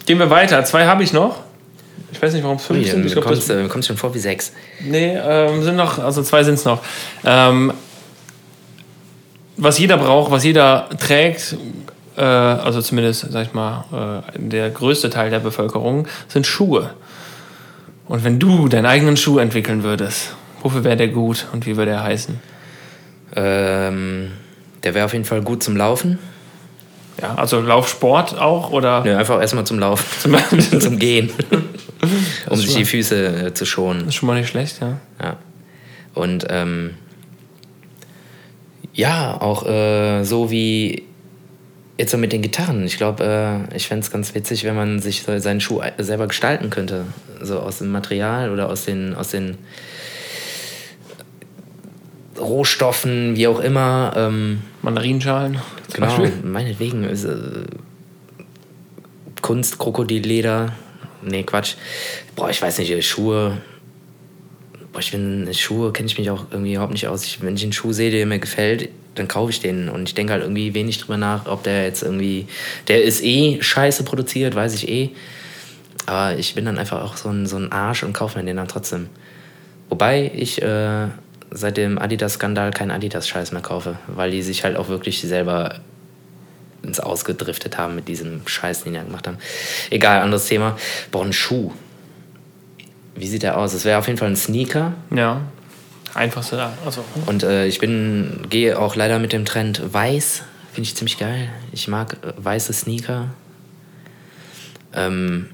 gehen wir weiter. Zwei habe ich noch. Ich weiß nicht, warum es fünf sind. Ich du glaube, kommst, das äh, kommst schon vor wie sechs. Nee, ähm, sind noch, also zwei sind es noch. Ähm, was jeder braucht, was jeder trägt, äh, also zumindest, sag ich mal, äh, der größte Teil der Bevölkerung, sind Schuhe. Und wenn du deinen eigenen Schuh entwickeln würdest, wofür wäre der gut und wie würde er heißen? Ähm, der wäre auf jeden Fall gut zum Laufen. Ja, also Laufsport auch oder? Nö, einfach erstmal zum Laufen. Zum, Gehen. um sich die Füße äh, zu schonen. ist schon mal nicht schlecht, ja. Ja. Und ähm, ja, auch äh, so wie jetzt so mit den Gitarren. Ich glaube, äh, ich fände es ganz witzig, wenn man sich so seinen Schuh ei- selber gestalten könnte. So aus dem Material oder aus den, aus den Rohstoffen, wie auch immer. Ähm, Mandarinschalen. Genau, Beispiel. meinetwegen. Ist, äh, Kunst, Krokodilleder. Nee, Quatsch. Boah, ich weiß nicht, Schuhe. Boah, ich bin, Schuhe kenne ich mich auch irgendwie überhaupt nicht aus. Ich, wenn ich einen Schuh sehe, der mir gefällt, dann kaufe ich den. Und ich denke halt irgendwie wenig drüber nach, ob der jetzt irgendwie. Der ist eh scheiße produziert, weiß ich eh. Aber ich bin dann einfach auch so ein, so ein Arsch und kaufe mir den dann trotzdem. Wobei ich äh, seit dem Adidas-Skandal keinen Adidas-Scheiß mehr kaufe, weil die sich halt auch wirklich selber ins Ausgedriftet haben mit diesem Scheiß, den die da gemacht haben. Egal, anderes Thema. Boah, ein Schuh. Wie sieht der aus? Es wäre auf jeden Fall ein Sneaker. Ja. Einfachste, also. Und äh, ich bin, gehe auch leider mit dem Trend weiß. Finde ich ziemlich geil. Ich mag äh, weiße Sneaker. Ähm,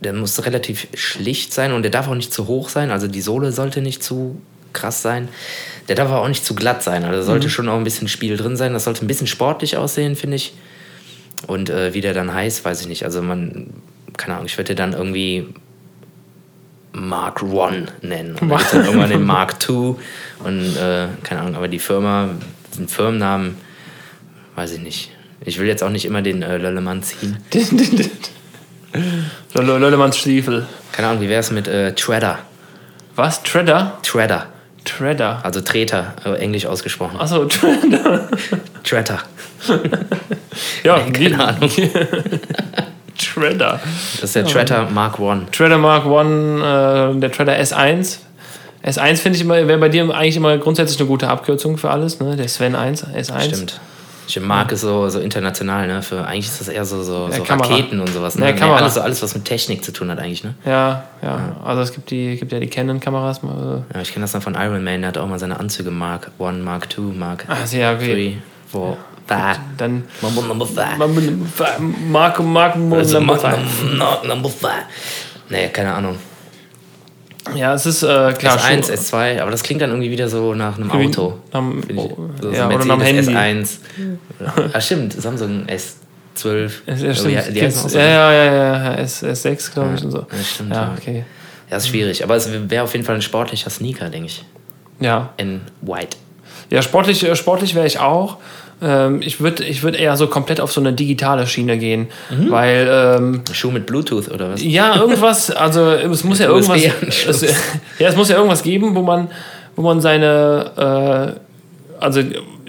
der muss relativ schlicht sein und der darf auch nicht zu hoch sein. Also die Sohle sollte nicht zu krass sein. Der darf aber auch nicht zu glatt sein. Also sollte schon auch ein bisschen Spiel drin sein. Das sollte ein bisschen sportlich aussehen, finde ich. Und äh, wie der dann heißt, weiß ich nicht. Also man, keine Ahnung, ich würde dann irgendwie Mark One nennen. Und dann dann irgendwann den Mark II. Und äh, keine Ahnung, aber die Firma, den Firmennamen weiß ich nicht. Ich will jetzt auch nicht immer den äh, Löllemann ziehen. Löllemanns Stiefel. Keine Ahnung, wie wäre es mit äh, Treader? Was? Treader? Treader. Treader. Also Treter, äh, englisch ausgesprochen. Achso, Treader. Treader. Ja, Nee, die- keine Ahnung. Treader. Das ist der Treader Mark One. Treader Mark One, äh, der Treader S1. S1 finde ich immer, wäre bei dir eigentlich immer grundsätzlich eine gute Abkürzung für alles, ne? Der Sven 1, S1. Stimmt. Ich Mark ist so, so international, ne? Für, eigentlich ist das eher so, so, Ja, so. Raketen und sowas. Ne? Ja, Nee, alles, so, alles, was mit Technik zu tun hat, eigentlich, ne? Ja, ja. Also es gibt, die, gibt ja die Canon-Kameras. mal, Ja, ich kenne das dann von Iron Man, der hat auch mal seine Anzüge Mark One, Mark Two, Mark Ah, ja, okay. Three, Four, Five. Dann Number, number five. Mark, Mark, Also Number Mark, five. number, number five. Nee, keine Ahnung. Ja, es ist äh, klar. S1, schon- S2, aber das klingt dann irgendwie wieder so nach einem Auto. Am, Finde ich. oh, So, ja, oder nach Handy. S1. Ah, stimmt, Samsung S12. Ja, Oder stimmt. die heißen auch so. ja, ja, ja, ja, S, S6, glaube ich, und so. Ja, stimmt, Ja, ja. okay. Ja, ist schwierig. Aber es wäre auf jeden Fall ein sportlicher Sneaker, denke ich. Ja, In White. ja sportlich, äh, sportlich wäre ich auch. Ähm, ich würde ich würd eher so komplett auf so eine digitale Schiene gehen, Mhm. weil ähm, Schuh mit Bluetooth oder was? ja irgendwas, also es muss ja irgendwas, es, ja es muss ja irgendwas geben, wo man, wo man seine, äh, also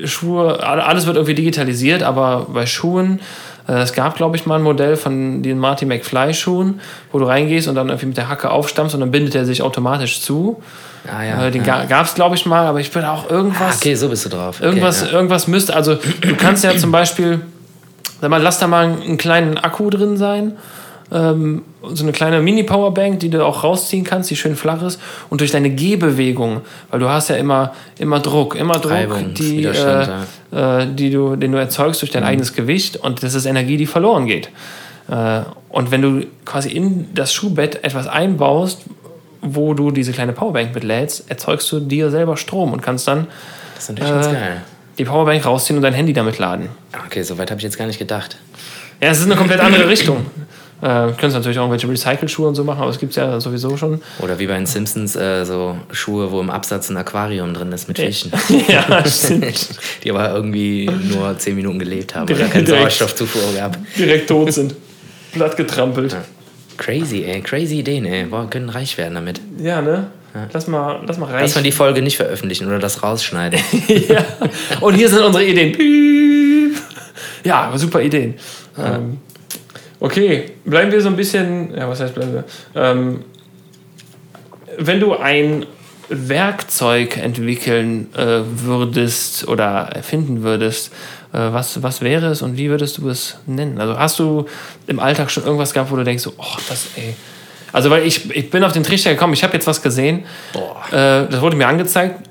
Schuhe, all- alles wird irgendwie digitalisiert, aber bei Schuhen, äh, es gab glaube ich mal ein Modell von den Marty McFly Schuhen, wo du reingehst und dann irgendwie mit der Hacke aufstammst und dann bindet er sich automatisch zu. Ah ja. Äh, den ja. gab es glaube ich mal, aber ich bin auch irgendwas. Ah, okay, so bist du drauf. Okay, Irgendwas, ja. irgendwas müsste, also du kannst ja zum Beispiel, sag mal, lass da mal einen kleinen Akku drin sein, ähm, so eine kleine Mini-Powerbank, die du auch rausziehen kannst, die schön flach ist und durch deine Gehbewegung, weil du hast ja immer, immer Druck, immer Druck, Reibung, die, äh, äh, die du, den du erzeugst durch Mhm. dein eigenes Gewicht und das ist Energie, die verloren geht. Äh, und wenn du quasi in das Schuhbett etwas einbaust, wo du diese kleine Powerbank mitlädst, erzeugst du dir selber Strom und kannst dann Das ist natürlich ganz äh, geil. die Powerbank rausziehen und dein Handy damit laden. Ah, Okay, so weit habe ich jetzt gar nicht gedacht. Ja, es ist eine komplett andere Richtung. Äh, du könntest natürlich auch irgendwelche Recycle-Schuhe und so machen, aber es gibt ja sowieso schon. Oder wie bei den Simpsons, äh, so Schuhe, wo im Absatz ein Aquarium drin ist mit Fischen. ja, stimmt. Die aber irgendwie nur 10 Minuten gelebt haben oder Direkt- keine direkt. Sauerstoffzufuhr gab. Direkt tot sind. Platt getrampelt. Crazy, ey. Crazy Ideen, ey. Boah, können reich werden damit. Ja, ne? Lass mal, lass mal rein. Lass mal die Folge nicht veröffentlichen oder das rausschneiden. ja. Und hier sind unsere Ideen. Ja, super Ideen. Ähm, okay, bleiben wir so ein bisschen. Ja, was heißt bleiben wir? Ähm, wenn du ein Werkzeug entwickeln äh, würdest oder erfinden würdest, äh, was, was wäre es und wie würdest du es nennen? Also hast du im Alltag schon irgendwas gehabt, wo du denkst, so, oh, das, ey. Also, weil ich, ich bin auf den Trichter gekommen, ich habe jetzt was gesehen. Äh, das wurde mir angezeigt,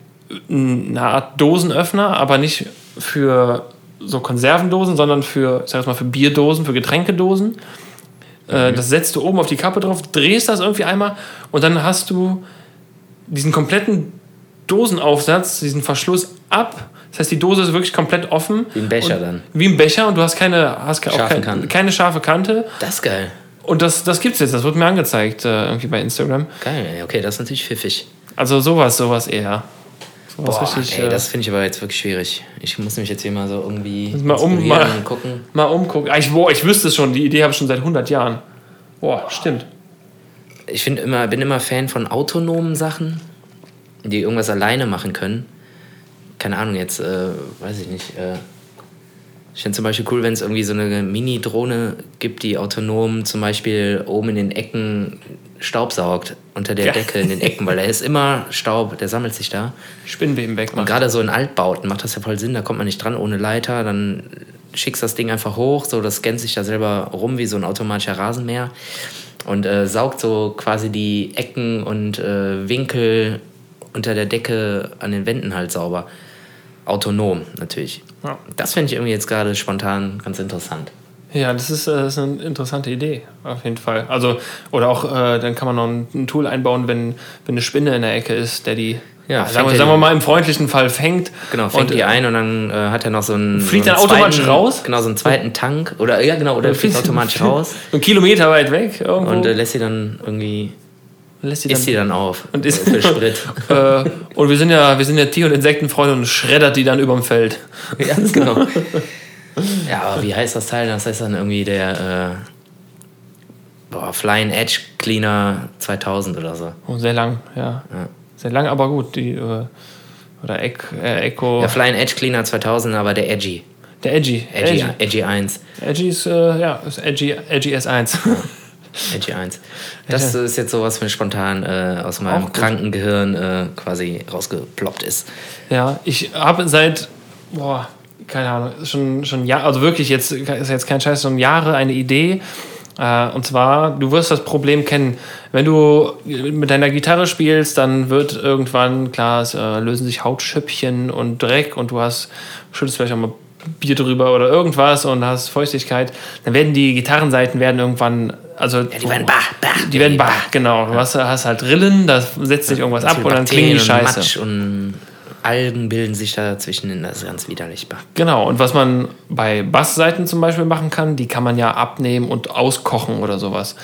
eine Art Dosenöffner, aber nicht für so Konservendosen, sondern für, ich sag mal, für Bierdosen, für Getränkedosen. Äh, das setzt du oben auf die Kappe drauf, drehst das irgendwie einmal und dann hast du diesen kompletten Dosenaufsatz, diesen Verschluss ab. Das heißt, die Dose ist wirklich komplett offen. Wie ein Becher und, dann. Wie ein Becher und du hast keine, hast Scharfe kein, Kante. keine scharfe Kante. Das ist geil. Und das, das gibt's jetzt, das wird mir angezeigt äh, irgendwie bei Instagram. Geil, ey. Okay, das ist natürlich pfiffig. Also sowas, sowas eher. Sowas Boah, richtig, ey, äh, das finde ich aber jetzt wirklich schwierig. Ich muss nämlich jetzt hier mal so irgendwie Mal um- mal- gucken. Mal umgucken. Ah, Ich, boah, ich wüsste es schon, die Idee habe ich schon seit 100 Jahren. Boah, stimmt. Ich find immer, bin immer Fan von autonomen Sachen, die irgendwas alleine machen können. Keine Ahnung, jetzt, äh, weiß ich nicht. Äh, ich finde zum Beispiel cool, wenn es irgendwie so eine Mini-Drohne gibt, die autonom zum Beispiel oben in den Ecken Staub saugt, unter der Ja. Decke in den Ecken, weil da ist immer Staub, der sammelt sich da. Spinnweben Und wegmachen. gerade so in Altbauten macht das ja voll Sinn, da kommt man nicht dran ohne Leiter, dann schickst das Ding einfach hoch, so das scannt sich da selber rum wie so ein automatischer Rasenmäher und äh, saugt so quasi die Ecken und äh, Winkel unter der Decke an den Wänden halt sauber. Autonom natürlich. Ja. Das finde ich irgendwie jetzt gerade spontan ganz interessant. Ja, das ist, äh, das ist eine interessante Idee, auf jeden Fall. Also, oder auch, äh, dann kann man noch ein, ein Tool einbauen, wenn, wenn eine Spinne in der Ecke ist, der die, Ja, ah, sagen, wir, sagen wir mal, im freundlichen Fall fängt. Genau, fängt Und, die ein und dann äh, hat er noch so einen. Fliegt so einen dann automatisch zweiten, raus? Genau, so einen zweiten Tank. Oder ja, genau, oder fliegt automatisch raus Einen Kilometer weit weg irgendwo. und äh, lässt sie dann irgendwie. lässt sie Isst sie dann auf. Und isst- für Sprit. äh, und wir sind ja, wir sind ja Tier- und Insektenfreunde und schreddert die dann überm Feld. ja, genau. Ja, aber wie heißt das Teil? Das heißt dann irgendwie der äh, boah, Flying Edge Cleaner 2000 oder so. Oh, sehr lang, ja. Ja. Sehr lang, aber gut. Die, äh, oder Ec äh, Echo. Der Flying Edge Cleaner 2000, aber der Edgy. der Edgy. Edgy, Edgy, Edgy 1. Edgy ist, äh, ja, ist Edgy, Edgy S1. Edgy 1. Das ist jetzt sowas, was mir spontan äh, aus meinem Auch gut. kranken Gehirn äh, quasi rausgeploppt ist. Ja, ich habe seit, boah, keine Ahnung, schon, schon Jahr, also wirklich jetzt, ist jetzt kein Scheiß, schon Jahre eine Idee. Äh, und zwar, du wirst das Problem kennen. Wenn du mit deiner Gitarre spielst, dann wird irgendwann, klar, es äh, lösen sich Hautschüppchen und Dreck und du hast, schüttest vielleicht auch mal Bier drüber oder irgendwas und hast Feuchtigkeit. Dann werden die Gitarrenseiten werden irgendwann, also Ja, die werden bah, bah. die werden bah, genau. Du hast, hast halt Rillen, da setzt sich irgendwas ab und dann klingen die Bakterien und scheiße. Matsch und Algen bilden sich da dazwischen. Das ist ganz widerlich. Genau, und was man bei Bassseiten zum Beispiel machen kann, die kann man ja abnehmen und auskochen oder sowas.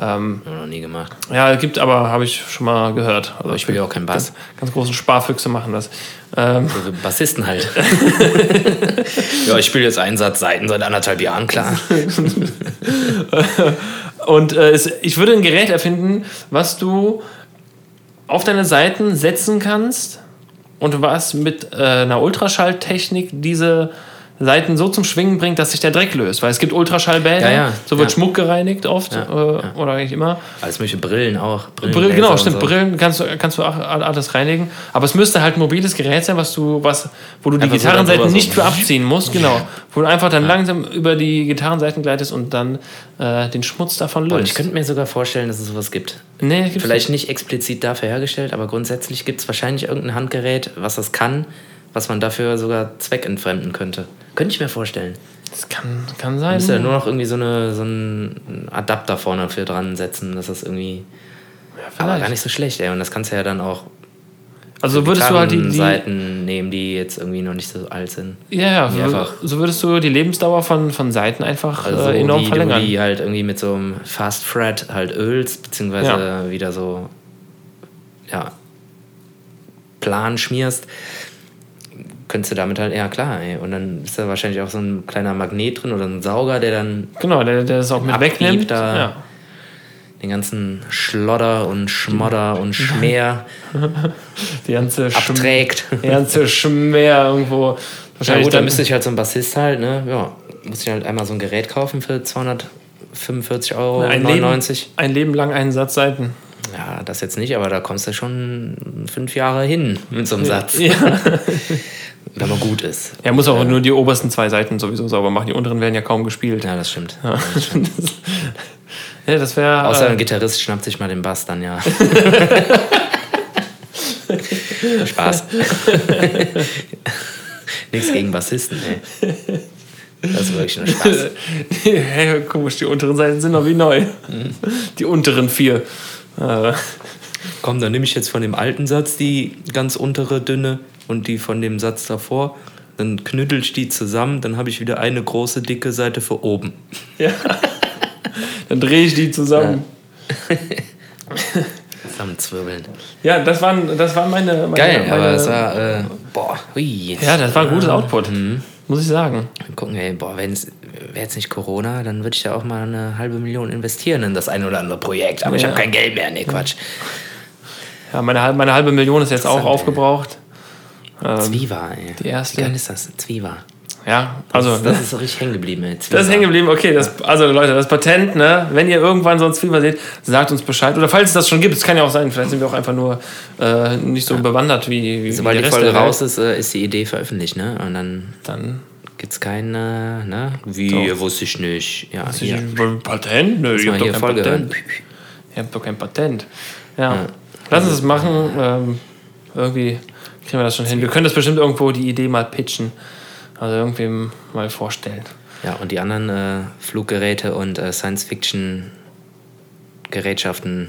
Ähm, noch nie gemacht. ja, gibt aber, habe ich schon mal gehört. Also ich spiele ja auch keinen Bass. Ganz, ganz große Sparfüchse machen das. Ähm, So wie Bassisten halt. ja, ich spiele jetzt einen Satz Seiten seit anderthalb Jahren, klar. und äh, es, ich würde ein Gerät erfinden, was du auf deine Seiten setzen kannst und was mit äh, einer Ultraschalltechnik diese Seiten so zum Schwingen bringt, dass sich der Dreck löst. Weil es gibt Ultraschallbäder, Ja, ja, so wird ja. Schmuck gereinigt oft äh, oder eigentlich immer. Alles mögliche Brillen auch. Brill, Brillenlaser genau, stimmt. so. Brillen kannst du, kannst du auch alles reinigen. Aber es müsste halt ein mobiles Gerät sein, was du, was, wo du die Einfach so Gitarrenseiten so. nicht für abziehen musst, genau. Wo du einfach dann langsam über die Gitarrenseiten gleitest und dann äh, den Schmutz davon Und ich löst. könnte mir sogar vorstellen, dass es sowas gibt. nee, gibt's Vielleicht nicht explizit dafür hergestellt, aber grundsätzlich gibt es wahrscheinlich irgendein Handgerät, was das kann, was man dafür sogar zweckentfremden könnte. Könnte ich mir vorstellen. Das kann, kann sein. Müsste ja nur noch irgendwie so, eine, so einen Adapter vorne für dran setzen, dass das irgendwie. aber vielleicht. gar nicht so schlecht, ey. Und das kannst du ja dann auch also würdest du halt die, die Seiten nehmen, die jetzt irgendwie noch nicht so alt sind. ja, ja, die so- einfach- so würdest du die Lebensdauer von, von Seiten einfach Also äh, enorm wie verlängern. die halt irgendwie mit so einem Fast Thread halt ölst, beziehungsweise Ja. wieder so, ja, plan schmierst, könntest du damit halt, ja klar, ey. Und dann ist da wahrscheinlich auch so ein kleiner Magnet drin oder ein Sauger, der dann Genau, der, der das auch mit Abgibt, wegnimmt. da- Ja. den ganzen Schlodder und Schmodder und Schmäher Die ganze abträgt. Die ganze Schmäh irgendwo. Ja Wahrscheinlich gut, dann müsste ich halt so ein Bassist halt, ne, ja, muss ich halt einmal so ein Gerät kaufen für 245 Euro, ein, Leben, 99. ein Leben lang einen Satz Seiten. Ja, das jetzt nicht, aber da kommst du schon fünf Jahre hin mit so einem Satz, Ja. wenn man gut ist. Er muss auch nur die obersten zwei Seiten sowieso sauber machen. Die unteren werden ja kaum gespielt. Ja, das stimmt. Ja, das wäre. Außer ein Äh, Gitarrist schnappt sich mal den Bass dann, ja. Spaß. Nichts gegen Bassisten, ey. Das ist wirklich nur Spaß. hey, komisch, die unteren Seiten sind noch wie neu. Die unteren vier. Äh, Komm, dann nehme ich jetzt von dem alten Satz die ganz untere dünne und die von dem Satz davor. Dann knüttel ich die zusammen, dann habe ich wieder eine große dicke Seite für oben. dann drehe ich die zusammen. Zusammenzwirbeln. Ja, das, waren, das waren meine. meine Geil, meine, aber es war, äh, boah, hui. Ja, das war ein gutes Output. Muss ich sagen. Gucken, ey, boah, wenn es wäre jetzt nicht Corona, dann würde ich ja auch mal eine halbe Million investieren in das ein oder andere Projekt. Aber ich Ja. habe kein Geld mehr. Nee, Quatsch. Ja, meine, halbe- meine halbe Million ist jetzt auch aufgebraucht. Ähm, Zwiewa, ey. die erste. Wie geil ist das? Zwiewa. ja, also. Das ist so richtig hängen geblieben, ey. Das ist hängen geblieben, okay. Das, also Leute, das Patent, ne? Wenn ihr irgendwann so ein Zwieber seht, sagt uns Bescheid. Oder falls es das schon gibt, es kann ja auch sein, vielleicht sind wir auch einfach nur äh, nicht so bewandert wie, wie Sobald wie die der Rest Folge raus ist, äh, ist die Idee veröffentlicht, ne? Und dann Dann. gibt's kein, äh, ne? Wie, Doch. wusste ich nicht. Ja, Ist hier. ein Patent? Nö, mal habt doch hier kein Folge hören. Patent. Ihr habt doch kein Patent. Ja. Lass uns das machen. Ähm, irgendwie kriegen wir das schon hin. Wir können das bestimmt irgendwo die Idee mal pitchen. Also irgendwem mal vorstellen. Ja, und die anderen äh, Fluggeräte und äh, Science-Fiction-Gerätschaften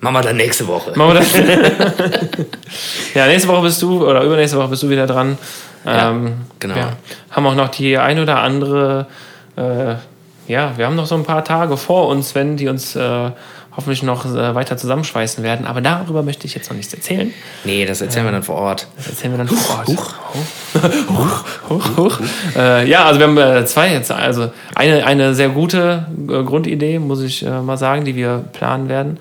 machen wir dann nächste Woche. Machen wir das? ja, nächste Woche bist du, oder übernächste Woche bist du wieder dran. Ja, ähm, genau. Wir haben auch noch die ein oder andere, äh, ja, wir haben noch so ein paar Tage vor uns, wenn die uns äh, hoffentlich noch äh, weiter zusammenschweißen werden. Aber darüber möchte ich jetzt noch nichts erzählen. Nee, das erzählen wir dann vor Ort. Das erzählen wir dann vor Ort. Huch, huch, huch, huch. Äh, ja, also wir haben äh, zwei jetzt. Also eine, eine sehr gute äh, Grundidee, muss ich äh, mal sagen, die wir planen werden.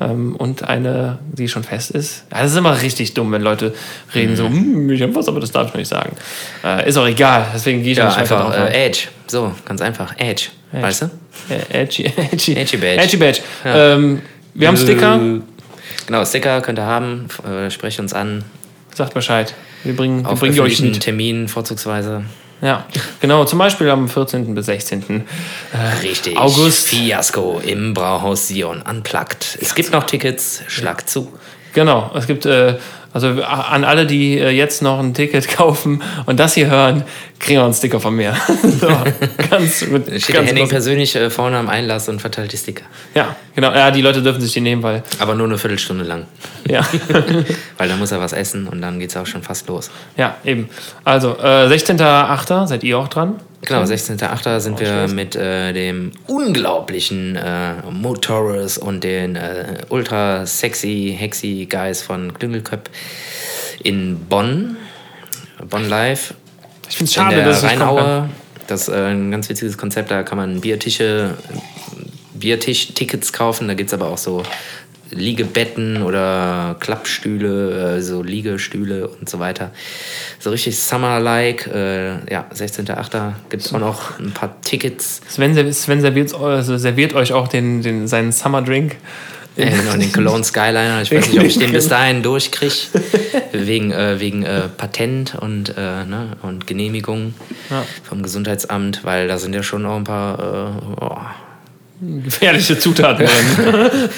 Ähm, und eine, die schon fest ist. Ja, das ist immer richtig dumm, wenn Leute reden so, hm, ich hab was, aber das darf ich noch nicht sagen. Äh, ist auch egal, deswegen gehe ich Ja, einfach drauf ein. äh, Edge. So, ganz einfach. Edge. Weißt du? Äh, Edgy, edgy, Edgy Badge. Edgy Badge. Ähm, wir haben Sticker. Genau, Sticker könnt ihr haben. Äh, sprecht uns an. Sagt Bescheid. Wir bringen, wir bringen euch mit. Termin vorzugsweise. Ja, genau. Zum Beispiel am 14. bis 16. Richtig. August. Fiasko im Brauhaus Sion. Unplugged. Es gibt noch Tickets. Schlag zu. Genau. Es gibt, äh, also an alle, die äh, jetzt noch ein Ticket kaufen und das hier hören, kriegen wir einen Sticker von mir. so, ganz, mit, Da steht der ganz Henning persönlich äh, vorne am Einlass und verteilt die Sticker. Ja, genau. Ja, die Leute dürfen sich die nehmen, weil, Aber nur eine Viertelstunde lang. ja. Weil dann muss er was essen und dann geht es auch schon fast los. ja, eben. Also, äh, 16.8. seid ihr auch dran? Genau, 16.8. sind wir mit äh, dem unglaublichen äh, Motorus und den äh, ultra sexy, hexy Guys von Klüngelköpp in Bonn. Bonn Live. Ich finde es in schade, der dass ich nicht kommen kann. Rheinaue. Das ist äh, ein ganz witziges Konzept. Da kann man Biertische, Biertisch-Tickets kaufen. Da gibt es aber auch so Liegebetten oder Klappstühle, äh, so Liegestühle und so weiter. So richtig Summer-like. Äh, ja, 16.8. gibt es auch noch ein paar Tickets. Sven, Sven serviert, also serviert euch auch den, den, seinen Summer Äh, genau, den Cologne Skyliner. Ich weiß nicht, ob ich den bis dahin durchkriege. wegen äh, wegen äh, Patent und, äh, ne, und Genehmigung Ja. vom Gesundheitsamt, weil da sind ja schon auch ein paar. Äh, oh, Gefährliche Zutaten drin.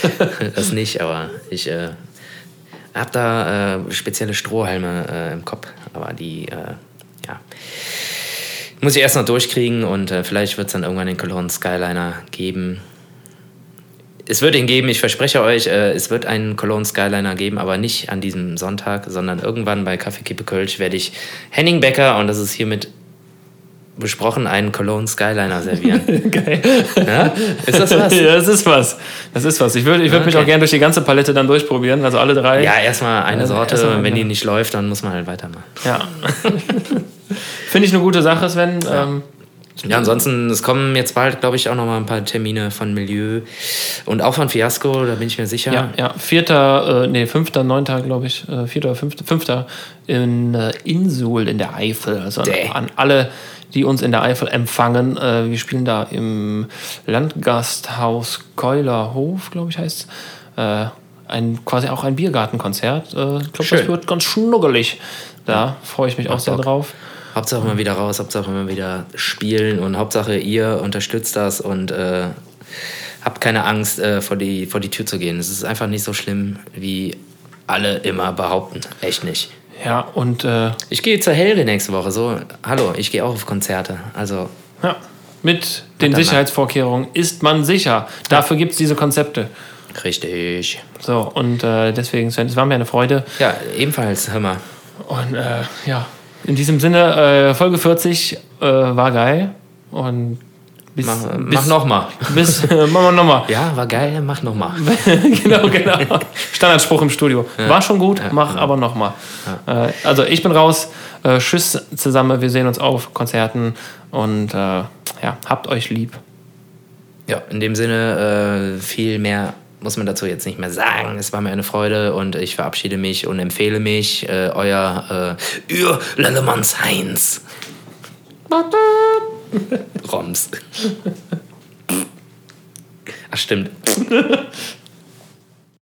das nicht, aber ich äh, habe da spezielle Strohhalme im Kopf. Aber die, ja. Muss ich erst noch durchkriegen und vielleicht wird es dann irgendwann den Cologne Skyliner geben. Es wird ihn geben, ich verspreche euch, äh, es wird einen Cologne Skyliner geben, aber nicht an diesem Sonntag, sondern irgendwann bei Kaffee Kippe Kölsch werde ich Henning Becker, und das ist hiermit besprochen, einen Cologne Skyliner servieren. Geil. ja? Ist das was? Ja, das ist was. Das ist was. Ich würde ich würd mich Okay. auch gerne durch die ganze Palette dann durchprobieren, also alle drei. Ja, erstmal eine Also Sorte, erstmal wenn eine. die nicht läuft, dann muss man halt weitermachen. Ja. Finde ich eine gute Sache, Sven. Ähm, Ja, ansonsten, es kommen jetzt bald, glaube ich, auch noch mal ein paar Termine von Milieu und auch von Fiasco, da bin ich mir sicher. ja, ja. Vierter, äh, nee, fünfter, neunter, glaube ich. Äh, vierter oder fünfter, fünfter in äh, Insul in der Eifel. Also an, an alle, die uns in der Eifel empfangen. Äh, wir spielen da im Landgasthaus Keulerhof, glaube ich, heißt äh, ein quasi auch ein Biergartenkonzert. Äh, ich glaube, das wird ganz schnuggelig. Da freue ich mich auch sehr Bock. drauf. Hauptsache immer wieder raus, Hauptsache immer wieder spielen und Hauptsache ihr unterstützt das und äh, habt keine Angst, äh, vor, die, vor die Tür zu gehen. Es ist einfach nicht so schlimm, wie alle immer behaupten. Echt nicht. Ja, und äh, Ich gehe zur Helge nächste Woche. So, hallo, ich gehe auch auf Konzerte. Also, Ja, mit den mal. Sicherheitsvorkehrungen ist man sicher. Dafür gibt es diese Konzepte. richtig. So, und äh, deswegen, Sven, es war mir eine Freude. Ja, ebenfalls, hör mal. Und äh, ja, in diesem Sinne, äh, Folge 40 äh, war geil. Und bis, Mach, bis, mach nochmal. Bis, äh, machen wir nochmal. Ja, war geil, mach nochmal. genau, genau. Standardspruch im Studio. War schon gut, mach aber nochmal. Äh, also, ich bin raus. Äh, tschüss zusammen. Wir sehen uns auf Konzerten. Und äh, ja, habt euch lieb. Ja, in dem Sinne, äh, viel mehr muss man dazu jetzt nicht mehr sagen. Es war mir eine Freude und ich verabschiede mich und empfehle mich, äh, euer äh, Ür Lellemanns Heinz. Roms. Ach, stimmt.